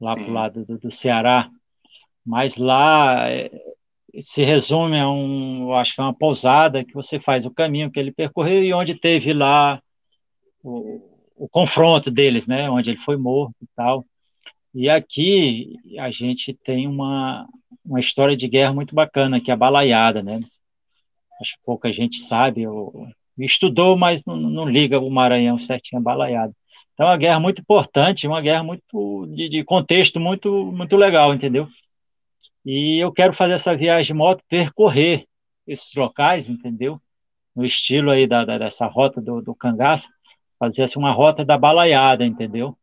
lá para o lado do, do, Ceará, mas lá é, se resume a um, eu acho que é uma pousada que você faz o caminho que ele percorreu e onde teve lá o, o confronto deles, né, onde ele foi morto e tal. E aqui a gente tem uma, uma história de guerra muito bacana, que é a balaiada, né? acho que pouca gente sabe, ou, estudou, mas não, não, liga o Maranhão certinho balaiado. Então, é uma guerra muito importante, uma guerra muito de, de, contexto muito, muito legal, entendeu? E eu quero fazer essa viagem de moto, percorrer esses locais, entendeu? No estilo aí da, da dessa rota do, do cangaço, fazer assim, uma rota da balaiada, entendeu?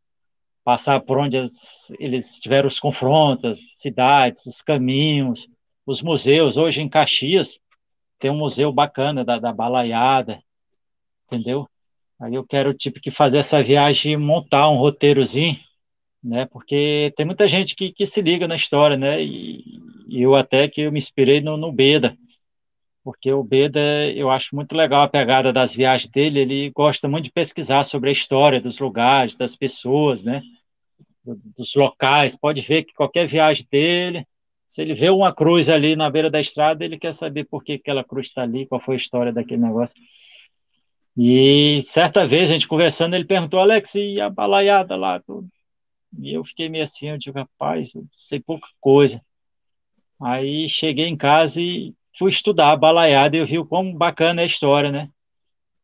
Passar por onde as, eles tiveram os confrontos, cidades, os caminhos, os museus. Hoje em Caxias, tem um museu bacana da, da balaiada, entendeu? Aí eu quero, tipo, que fazer essa viagem montar um roteirozinho, né? Porque tem muita gente que, que se liga na história, né? E, e eu até que eu me inspirei no, no Beda, porque o Beda, eu acho muito legal a pegada das viagens dele, ele gosta muito de pesquisar sobre a história dos lugares, das pessoas, né? Dos locais, pode ver que qualquer viagem dele, se ele vê uma cruz ali na beira da estrada, ele quer saber por que aquela cruz está ali, qual foi a história daquele negócio. E certa vez, a gente conversando, ele perguntou, Alex, e a balaiada lá? Tudo? E eu fiquei meio assim, eu digo, rapaz, eu sei pouca coisa. Aí cheguei em casa e fui estudar a balaiada e eu vi o quão bacana é a história, né?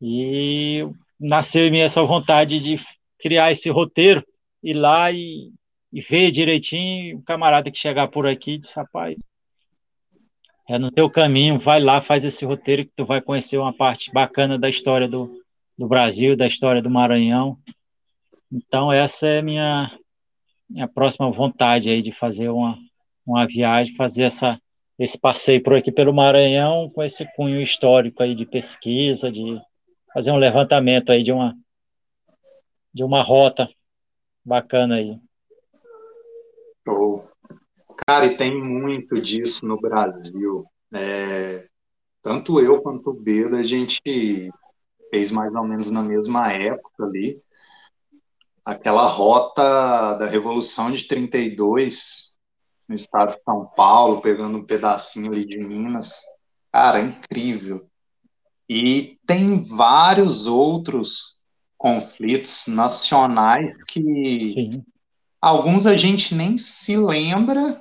E nasceu em mim essa vontade de criar esse roteiro, ir lá e e ver direitinho, o camarada que chegar por aqui diz, rapaz, é no teu caminho, vai lá, faz esse roteiro que tu vai conhecer uma parte bacana da história do, do Brasil, da história do Maranhão. Então essa é minha minha próxima vontade aí de fazer uma, uma viagem, fazer essa esse passeio por aqui pelo Maranhão com esse cunho histórico aí de pesquisa, de fazer um levantamento aí de uma de uma rota bacana aí. Show. Cara, e tem muito disso no Brasil. É, tanto eu quanto o Beda, a gente fez mais ou menos na mesma época ali. Aquela rota da Revolução de 32, no estado de São Paulo, pegando um pedacinho ali de Minas. Cara, é incrível. E tem vários outros conflitos nacionais que Sim. Alguns a gente nem se lembra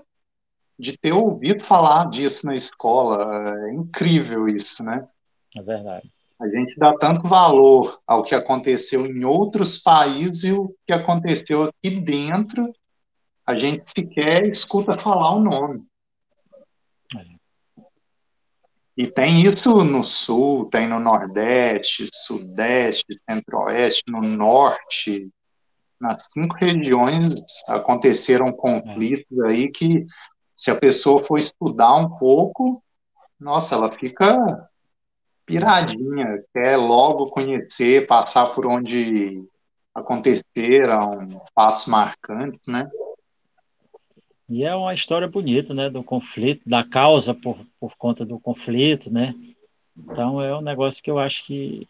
de ter ouvido falar disso na escola. É incrível isso, né? É verdade. A gente dá tanto valor ao que aconteceu em outros países e o que aconteceu aqui dentro, a gente sequer escuta falar o nome. E tem isso no sul, tem no nordeste, sudeste, centro-oeste, no norte, nas cinco regiões aconteceram conflitos aí que, se a pessoa for estudar um pouco, nossa, ela fica piradinha, quer logo conhecer, passar por onde aconteceram fatos marcantes, né? E é uma história bonita, né, do conflito, da causa por, por conta do conflito, né? Então é um negócio que eu acho que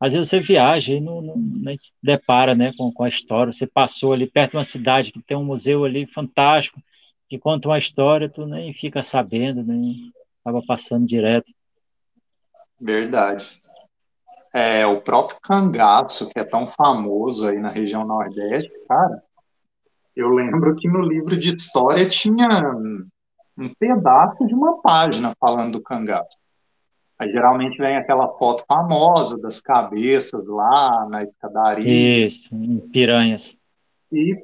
às vezes você viaja e não, não nem se depara né, com, com a história. Você passou ali perto de uma cidade que tem um museu ali fantástico, que conta uma história, tu nem fica sabendo, nem, estava passando direto. Verdade. É, o próprio cangaço, que é tão famoso aí na região Nordeste, cara, eu lembro que no livro de história tinha um pedaço de uma página falando do cangaço. Aí geralmente vem aquela foto famosa das cabeças lá na escadaria. Isso, em piranhas. E,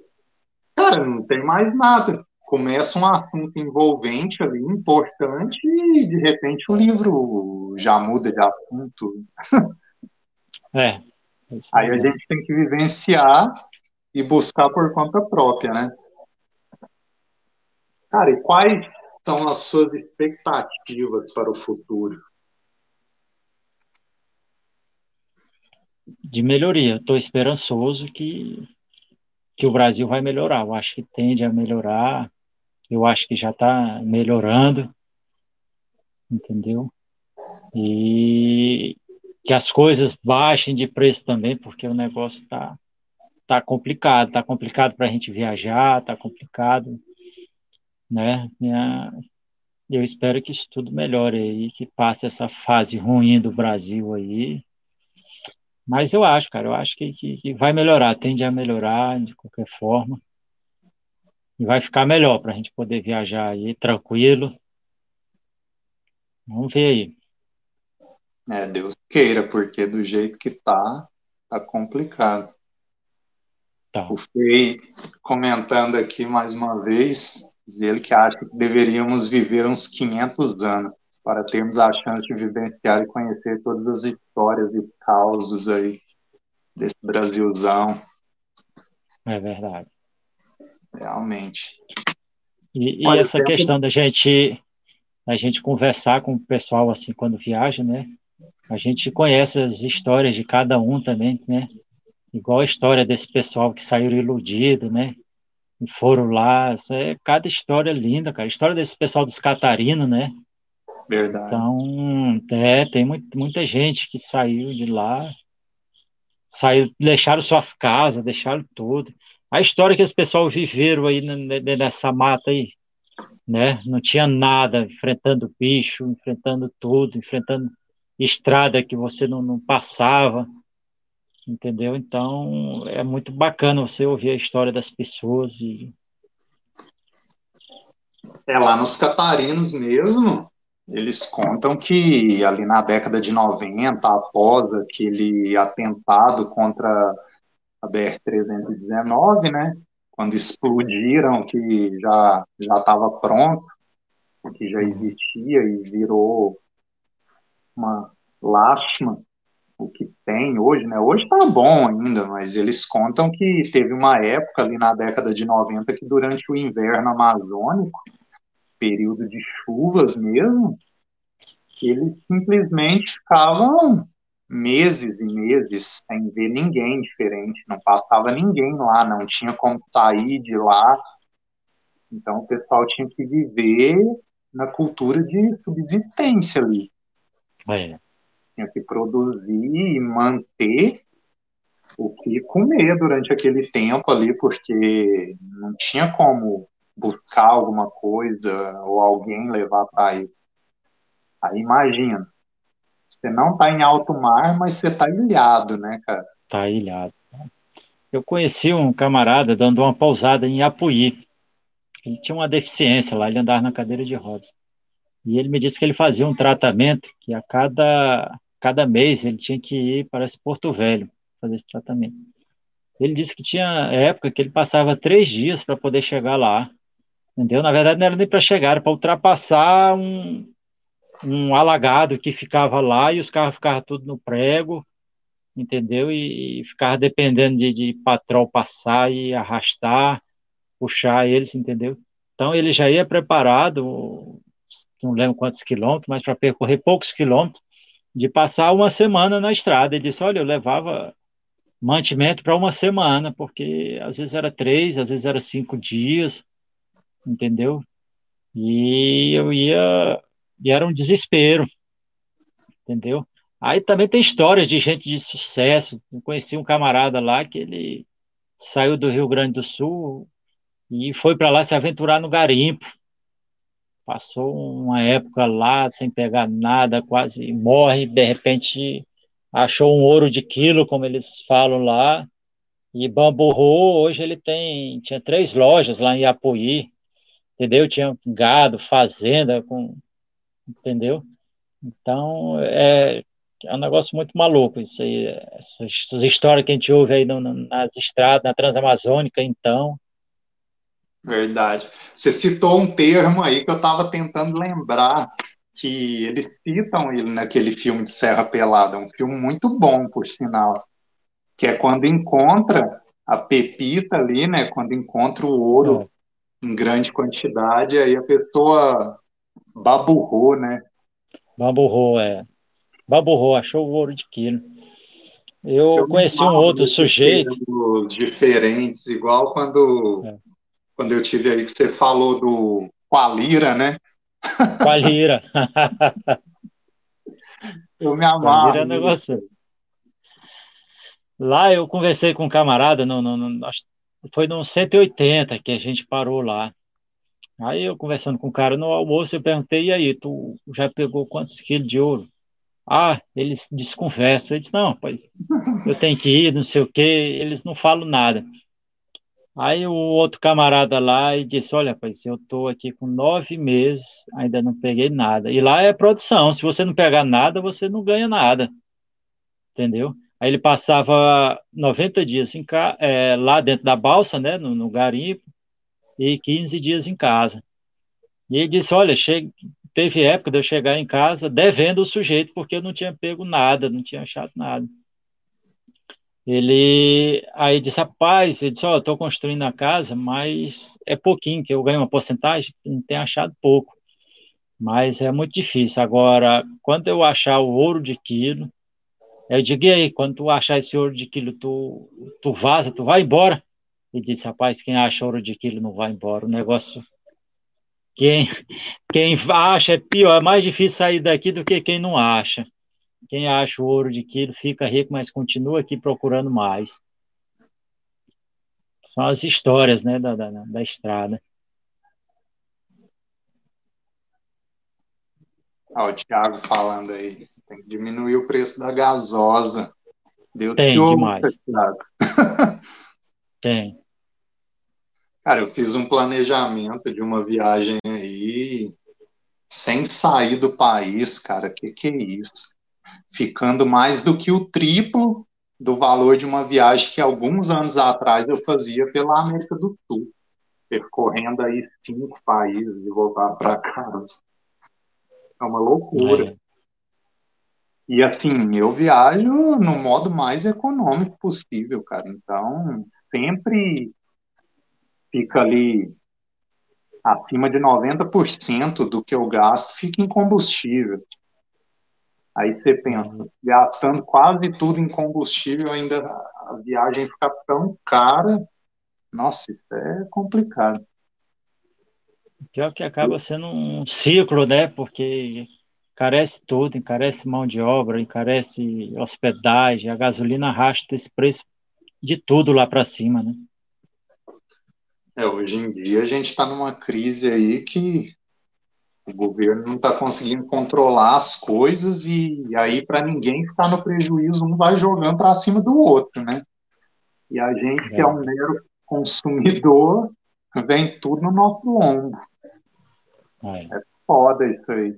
cara, não tem mais nada. Começa um assunto envolvente ali, importante, e de repente o livro já muda de assunto. É. Aí a gente tem que vivenciar e buscar por conta própria, né? Cara, e quais são as suas expectativas para o futuro? De melhoria. Estou esperançoso que, que o Brasil vai melhorar. Eu acho que tende a melhorar. Eu acho que já está melhorando. Entendeu? E que as coisas baixem de preço também, porque o negócio está tá complicado. Está complicado para a gente viajar, está complicado né? Minha, eu espero que isso tudo melhore aí, que passe essa fase ruim do Brasil aí. Mas eu acho, cara, eu acho que, que, que vai melhorar, tende a melhorar de qualquer forma. E vai ficar melhor para a gente poder viajar aí tranquilo. Vamos ver aí. É, Deus queira, porque do jeito que tá, tá complicado. Tá. O comentando aqui mais uma vez, Diz ele que acha que deveríamos viver uns 500 anos para termos a chance de vivenciar e conhecer todas as histórias e causos aí desse Brasilzão. É verdade. Realmente. E, e essa questão da gente a gente conversar com o pessoal assim quando viaja, né? A gente conhece as histórias de cada um também, né? Igual a história desse pessoal que saíram iludido, né? foram lá. É cada história linda, cara. A história desse pessoal dos Catarinos, né? Verdade. Então, é, tem muito, muita gente que saiu de lá, saiu, deixaram suas casas, deixaram tudo. A história que esse pessoal viveram aí nessa mata aí, né? Não tinha nada, enfrentando bicho, enfrentando tudo, enfrentando estrada que você não, não passava entendeu? Então é muito bacana você ouvir a história das pessoas e é lá nos Catarinos mesmo. Eles contam que ali na década de 90, após aquele atentado contra a BR-319, né, quando explodiram, que já já estava pronto, que já existia e virou uma lástima o que tem hoje, né? Hoje tá bom ainda, mas eles contam que teve uma época ali na década de 90 que durante o inverno amazônico, período de chuvas mesmo, eles simplesmente ficavam meses e meses sem ver ninguém diferente, não passava ninguém lá, não tinha como sair de lá. Então o pessoal tinha que viver na cultura de subsistência ali. É tinha que produzir e manter o que comer durante aquele tempo ali, porque não tinha como buscar alguma coisa ou alguém levar para ir. Aí imagina, você não está em alto mar, mas você está ilhado, né, cara? Está ilhado. Eu conheci um camarada dando uma pausada em Apuí. Ele tinha uma deficiência lá, ele andava na cadeira de rodas. E ele me disse que ele fazia um tratamento que a cada cada mês ele tinha que ir para esse Porto Velho fazer esse tratamento. Ele disse que tinha época que ele passava três dias para poder chegar lá, entendeu? Na verdade, não era nem para chegar, era para ultrapassar um, um alagado que ficava lá e os carros ficavam tudo no prego, entendeu? E, e ficava dependendo de, de patrol passar e arrastar, puxar eles, entendeu? Então ele já ia preparado, não lembro quantos quilômetros, mas para percorrer poucos quilômetros, de passar uma semana na estrada. Ele disse: Olha, eu levava mantimento para uma semana, porque às vezes era três, às vezes era cinco dias, entendeu? E eu ia, e era um desespero, entendeu? Aí também tem histórias de gente de sucesso. Eu conheci um camarada lá que ele saiu do Rio Grande do Sul e foi para lá se aventurar no garimpo, passou uma época lá sem pegar nada, quase morre, de repente achou um ouro de quilo, como eles falam lá, e Bamburro, hoje ele tem, tinha três lojas lá em Apuí, entendeu? Tinha gado, fazenda, com, entendeu? Então, é, é um negócio muito maluco isso aí, essas, essas histórias que a gente ouve aí no, nas estradas, na Transamazônica, então. Verdade. Você citou um termo aí que eu estava tentando lembrar, que eles citam ele naquele filme de Serra Pelada, um filme muito bom, por sinal, que é quando encontra a pepita ali, né, quando encontra o ouro é. em grande quantidade, aí a pessoa baburrou, né? Baburrou, é. Baburrou, achou o ouro de quilo. Eu, eu conheci um outro sujeito. Diferentes, igual quando, é. Quando eu tive aí que você falou do Qualira, né? Qualira. eu me amava. Qualira é negócio. Lá eu conversei com um camarada, no, no, no, foi no 180 que a gente parou lá. Aí eu conversando com o cara no almoço, eu perguntei, e aí, tu já pegou quantos quilos de ouro? Ah, eles desconversam. Eu disse, não, pai, eu tenho que ir, não sei o quê, eles não falam nada. Aí o outro camarada lá e disse, olha, pai, eu estou aqui com nove meses, ainda não peguei nada. E lá é produção, se você não pegar nada, você não ganha nada. Entendeu? Aí ele passava 90 dias em ca... É, lá dentro da balsa, né, no, no garimpo, e 15 dias em casa. E ele disse: Olha, che... teve época de eu chegar em casa devendo o sujeito, porque eu não tinha pego nada, não tinha achado nada. Ele aí disse: Rapaz, ele disse: Ó, oh, estou construindo a casa, mas é pouquinho, que eu ganho uma porcentagem, não tenho achado pouco. Mas é muito difícil. Agora, quando eu achar o ouro de quilo, eu digo, e aí, quando tu achar esse ouro de quilo, tu, tu vaza, tu vai embora? e disse, rapaz, quem acha ouro de quilo não vai embora. O negócio. Quem, quem acha é pior, é mais difícil sair daqui do que quem não acha. Quem acha o ouro de quilo fica rico, mas continua aqui procurando mais. São as histórias né, da, da, da estrada. Olha o Thiago falando aí. Tem que diminuir o preço da gasosa. Deu Tem demais. Thiago. Tem. Cara, eu fiz um planejamento de uma viagem aí sem sair do país, cara. Que que é isso? Ficando mais do que o triplo do valor de uma viagem que alguns anos atrás eu fazia pela América do Sul, percorrendo aí cinco países e voltar para casa. É uma loucura. É. E assim, eu viajo no modo mais econômico possível, cara. Então, sempre fica ali acima de 90% do que eu gasto fica em combustível. Aí você pensa, gastando quase tudo em combustível, ainda a viagem fica tão cara. Nossa, isso é complicado. Pior que acaba sendo um ciclo, né? Porque encarece tudo, encarece mão de obra, encarece hospedagem, a gasolina arrasta esse preço de tudo lá para cima, né? É, hoje em dia a gente está numa crise aí que o governo não está conseguindo controlar as coisas e aí para ninguém ficar no prejuízo um vai jogando para cima do outro, né? E a gente que é um mero consumidor vem tudo no nosso ombro. É, é foda isso aí.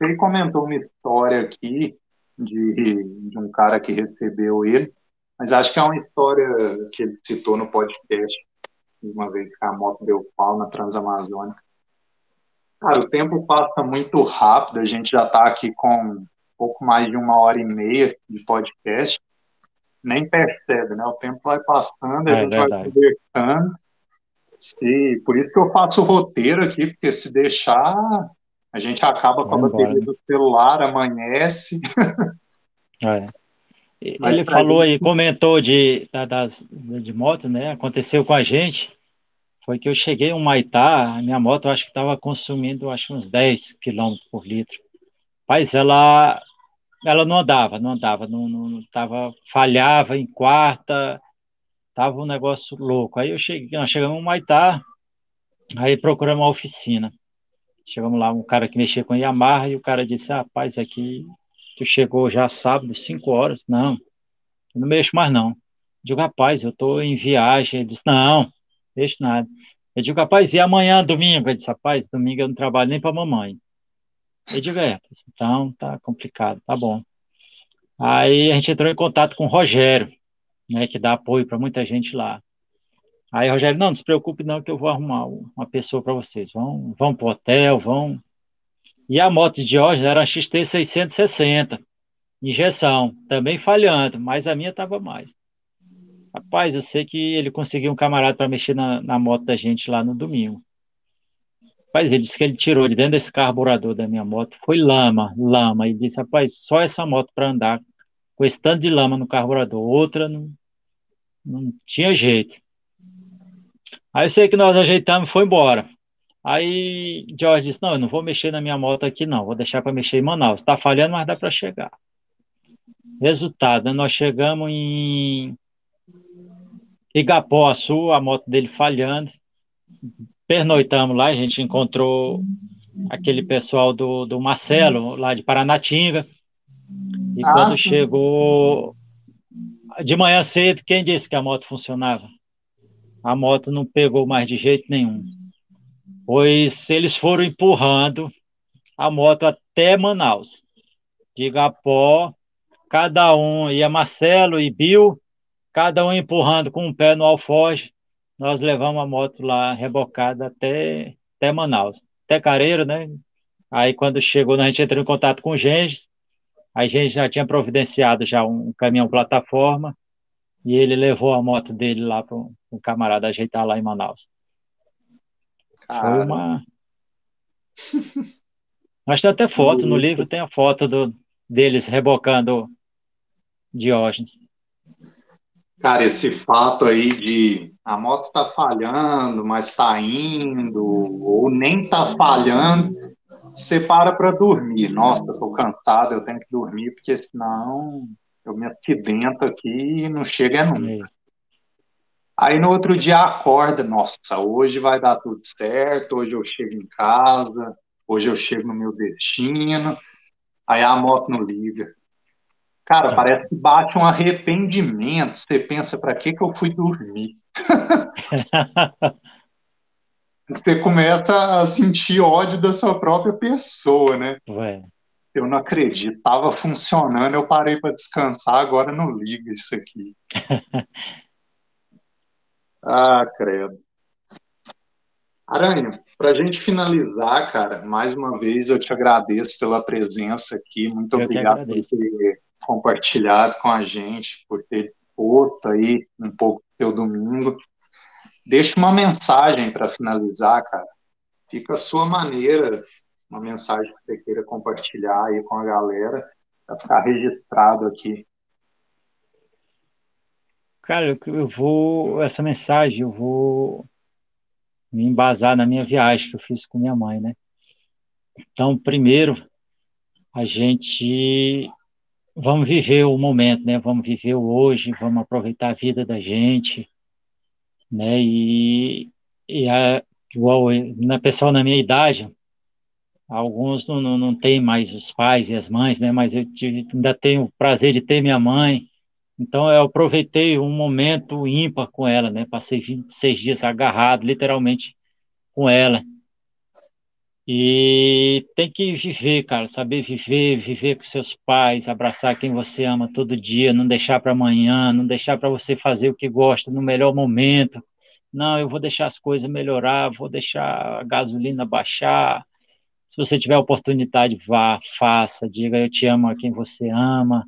Ele comentou uma história aqui de, de um cara que recebeu ele mas acho que é uma história que ele citou no podcast, uma vez que a moto deu pau na Transamazônica. Cara, o tempo passa muito rápido, a gente já está aqui com pouco mais de uma hora e meia de podcast, nem percebe, né? O tempo vai passando, a é, gente verdade. vai conversando. E por isso que eu faço o roteiro aqui, porque se deixar, a gente acaba com a bateria do celular, amanhece. É. Ele falou aí, comentou de, das, de moto, né? Aconteceu com a gente. Foi que eu cheguei em Maitá, a minha moto acho que estava consumindo acho uns 10 km por litro. Mas ela, ela não andava, não andava, não, não tava, falhava em quarta, tava um negócio louco. Aí eu cheguei, nós chegamos em Maitá, aí procuramos uma oficina. Chegamos lá, um cara que mexia com Yamaha, e o cara disse, rapaz, aqui, tu chegou já sábado, 5 horas. Não, não mexo mais não. Eu digo, rapaz, eu estou em viagem. Ele disse, não, mexo nada. Eu digo, rapaz, e amanhã, domingo? Ele disse, rapaz, domingo eu não trabalho nem para mamãe. Eu digo, é, então tá complicado, tá bom. Aí a gente entrou em contato com o Rogério, né, que dá apoio para muita gente lá. Aí Rogério, não, não se preocupe não, que eu vou arrumar uma pessoa para vocês. Vão, vão para o hotel, vão. E a moto de hoje era a XT 660, injeção, também falhando, mas a minha estava mais. Rapaz, eu sei que ele conseguiu um camarada para mexer na, na moto da gente lá no domingo. Rapaz, ele disse que ele tirou de dentro desse carburador da minha moto, foi lama, lama. E disse, rapaz, só essa moto para andar com esse tanto de lama no carburador, outra não, não tinha jeito. Aí eu sei que nós ajeitamos e foi embora. Aí George disse, não, eu não vou mexer na minha moto aqui não, vou deixar para mexer em Manaus. Está falhando, mas dá para chegar. Resultado, né, nós chegamos em Igapó Sul, a moto dele falhando, pernoitamos lá, a gente encontrou aquele pessoal do, do Marcelo, lá de Paranatinga. E ah, quando chegou de manhã cedo, quem disse que a moto funcionava? A moto não pegou mais de jeito nenhum. Pois eles foram empurrando a moto até Manaus. De Igapó, cada um, ia Marcelo e Bill, cada um empurrando com um pé no alfoge, nós levamos a moto lá rebocada até, até Manaus, até Careiro, né? Aí quando chegou, a gente entrou em contato com o Genges, a gente já tinha providenciado já um caminhão plataforma e ele levou a moto dele lá para um camarada ajeitar lá em Manaus. Cara. Foi uma. Mas tem até foto, no livro tem a foto do, deles rebocando Diógenes. Cara, esse fato aí de a moto tá falhando, mas tá indo, ou nem tá falhando, você para para dormir. Nossa, eu tô cansado, eu tenho que dormir, porque senão eu me acidento aqui e não chega nunca. Aí no outro dia acorda, nossa, hoje vai dar tudo certo, hoje eu chego em casa, hoje eu chego no meu destino. Aí a moto não liga. Cara, tá. parece que bate um arrependimento. Você pensa, para que, que eu fui dormir? Você começa a sentir ódio da sua própria pessoa, né? Ué. Eu não acredito. Tava funcionando, eu parei para descansar, agora não liga isso aqui. ah, credo. Aranha, para a gente finalizar, cara, mais uma vez eu te agradeço pela presença aqui. Muito eu obrigado por ter compartilhado com a gente, por ter posto aí um pouco do seu domingo. Deixa uma mensagem para finalizar, cara. Fica a sua maneira, uma mensagem que você queira compartilhar aí com a galera, para ficar registrado aqui. Cara, eu vou, essa mensagem eu vou me embasar na minha viagem que eu fiz com minha mãe, né? Então, primeiro, a gente vamos viver o momento, né? Vamos viver o hoje, vamos aproveitar a vida da gente, né? E, e a, igual na pessoal na minha idade, alguns não, não, não têm mais os pais e as mães, né? Mas eu tive, ainda tenho o prazer de ter minha mãe. Então eu aproveitei um momento ímpar com ela, né? Passei 26 dias agarrado, literalmente, com ela. E tem que viver, cara, saber viver, viver com seus pais, abraçar quem você ama todo dia, não deixar para amanhã, não deixar para você fazer o que gosta no melhor momento. Não, eu vou deixar as coisas melhorar, vou deixar a gasolina baixar. Se você tiver oportunidade, vá, faça, diga eu te amo a quem você ama.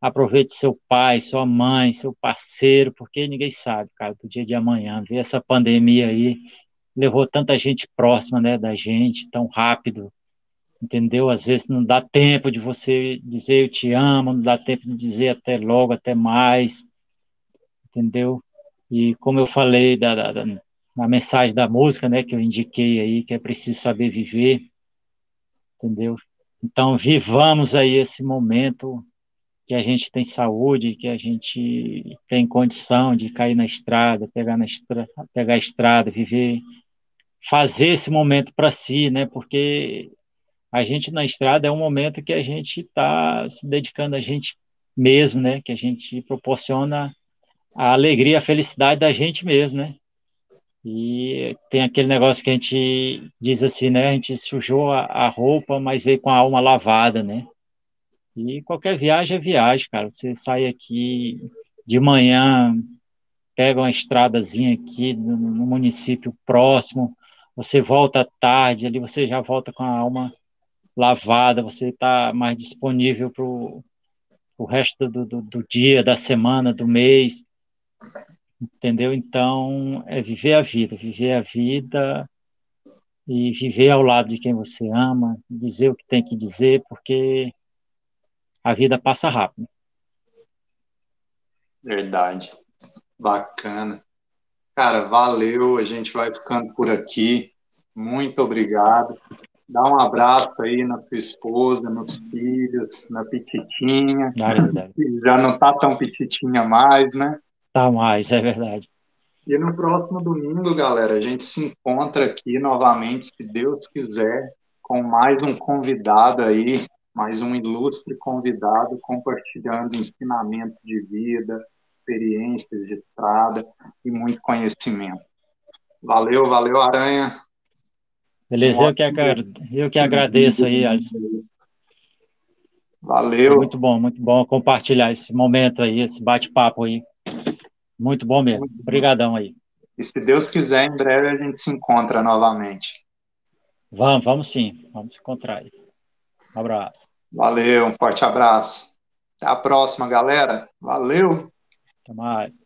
Aproveite seu pai, sua mãe, seu parceiro, porque ninguém sabe, cara, do dia de amanhã. Ver essa pandemia aí, levou tanta gente próxima, né, da gente, tão rápido, entendeu? Às vezes não dá tempo de você dizer eu te amo, não dá tempo de dizer até logo, até mais, entendeu? E como eu falei da, da, da na mensagem da música, né, que eu indiquei aí, que é preciso saber viver, entendeu? Então, vivamos aí esse momento que a gente tem saúde, que a gente tem condição de cair na estrada, pegar na estrada, pegar a estrada, viver fazer esse momento para si, né? Porque a gente na estrada é um momento que a gente está se dedicando a gente mesmo, né? Que a gente proporciona a alegria, a felicidade da gente mesmo, né? E tem aquele negócio que a gente diz assim, né? A gente sujou a, a roupa, mas veio com a alma lavada, né? E qualquer viagem é viagem, cara. Você sai aqui de manhã, pega uma estradazinha aqui no, no município próximo, você volta à tarde, ali você já volta com a alma lavada, você está mais disponível para o resto do, do, do, dia, da semana, do mês, entendeu? Então, é viver a vida, viver a vida e viver ao lado de quem você ama, dizer o que tem que dizer, porque a vida passa rápido. Verdade. Bacana. Cara, valeu. A gente vai ficando por aqui. Muito obrigado. Dá um abraço aí na sua esposa, nos filhos, na Petitinha. Já não tá tão Petitinha mais, né? Tá mais, é verdade. E no próximo domingo, galera, a gente se encontra aqui novamente, se Deus quiser, com mais um convidado aí, mais um ilustre convidado compartilhando ensinamento de vida, experiências de estrada e muito conhecimento. Valeu, valeu, Aranha. Beleza, eu que, eu que agradeço aí, Alisson. Valeu. Muito bom, muito bom compartilhar esse momento aí, esse bate-papo aí. Muito bom mesmo. Obrigadão aí. E se Deus quiser, em breve a gente se encontra novamente. Vamos, vamos sim. Vamos se encontrar aí. Um abraço. Valeu, um forte abraço. Até a próxima, galera. Valeu. Até mais.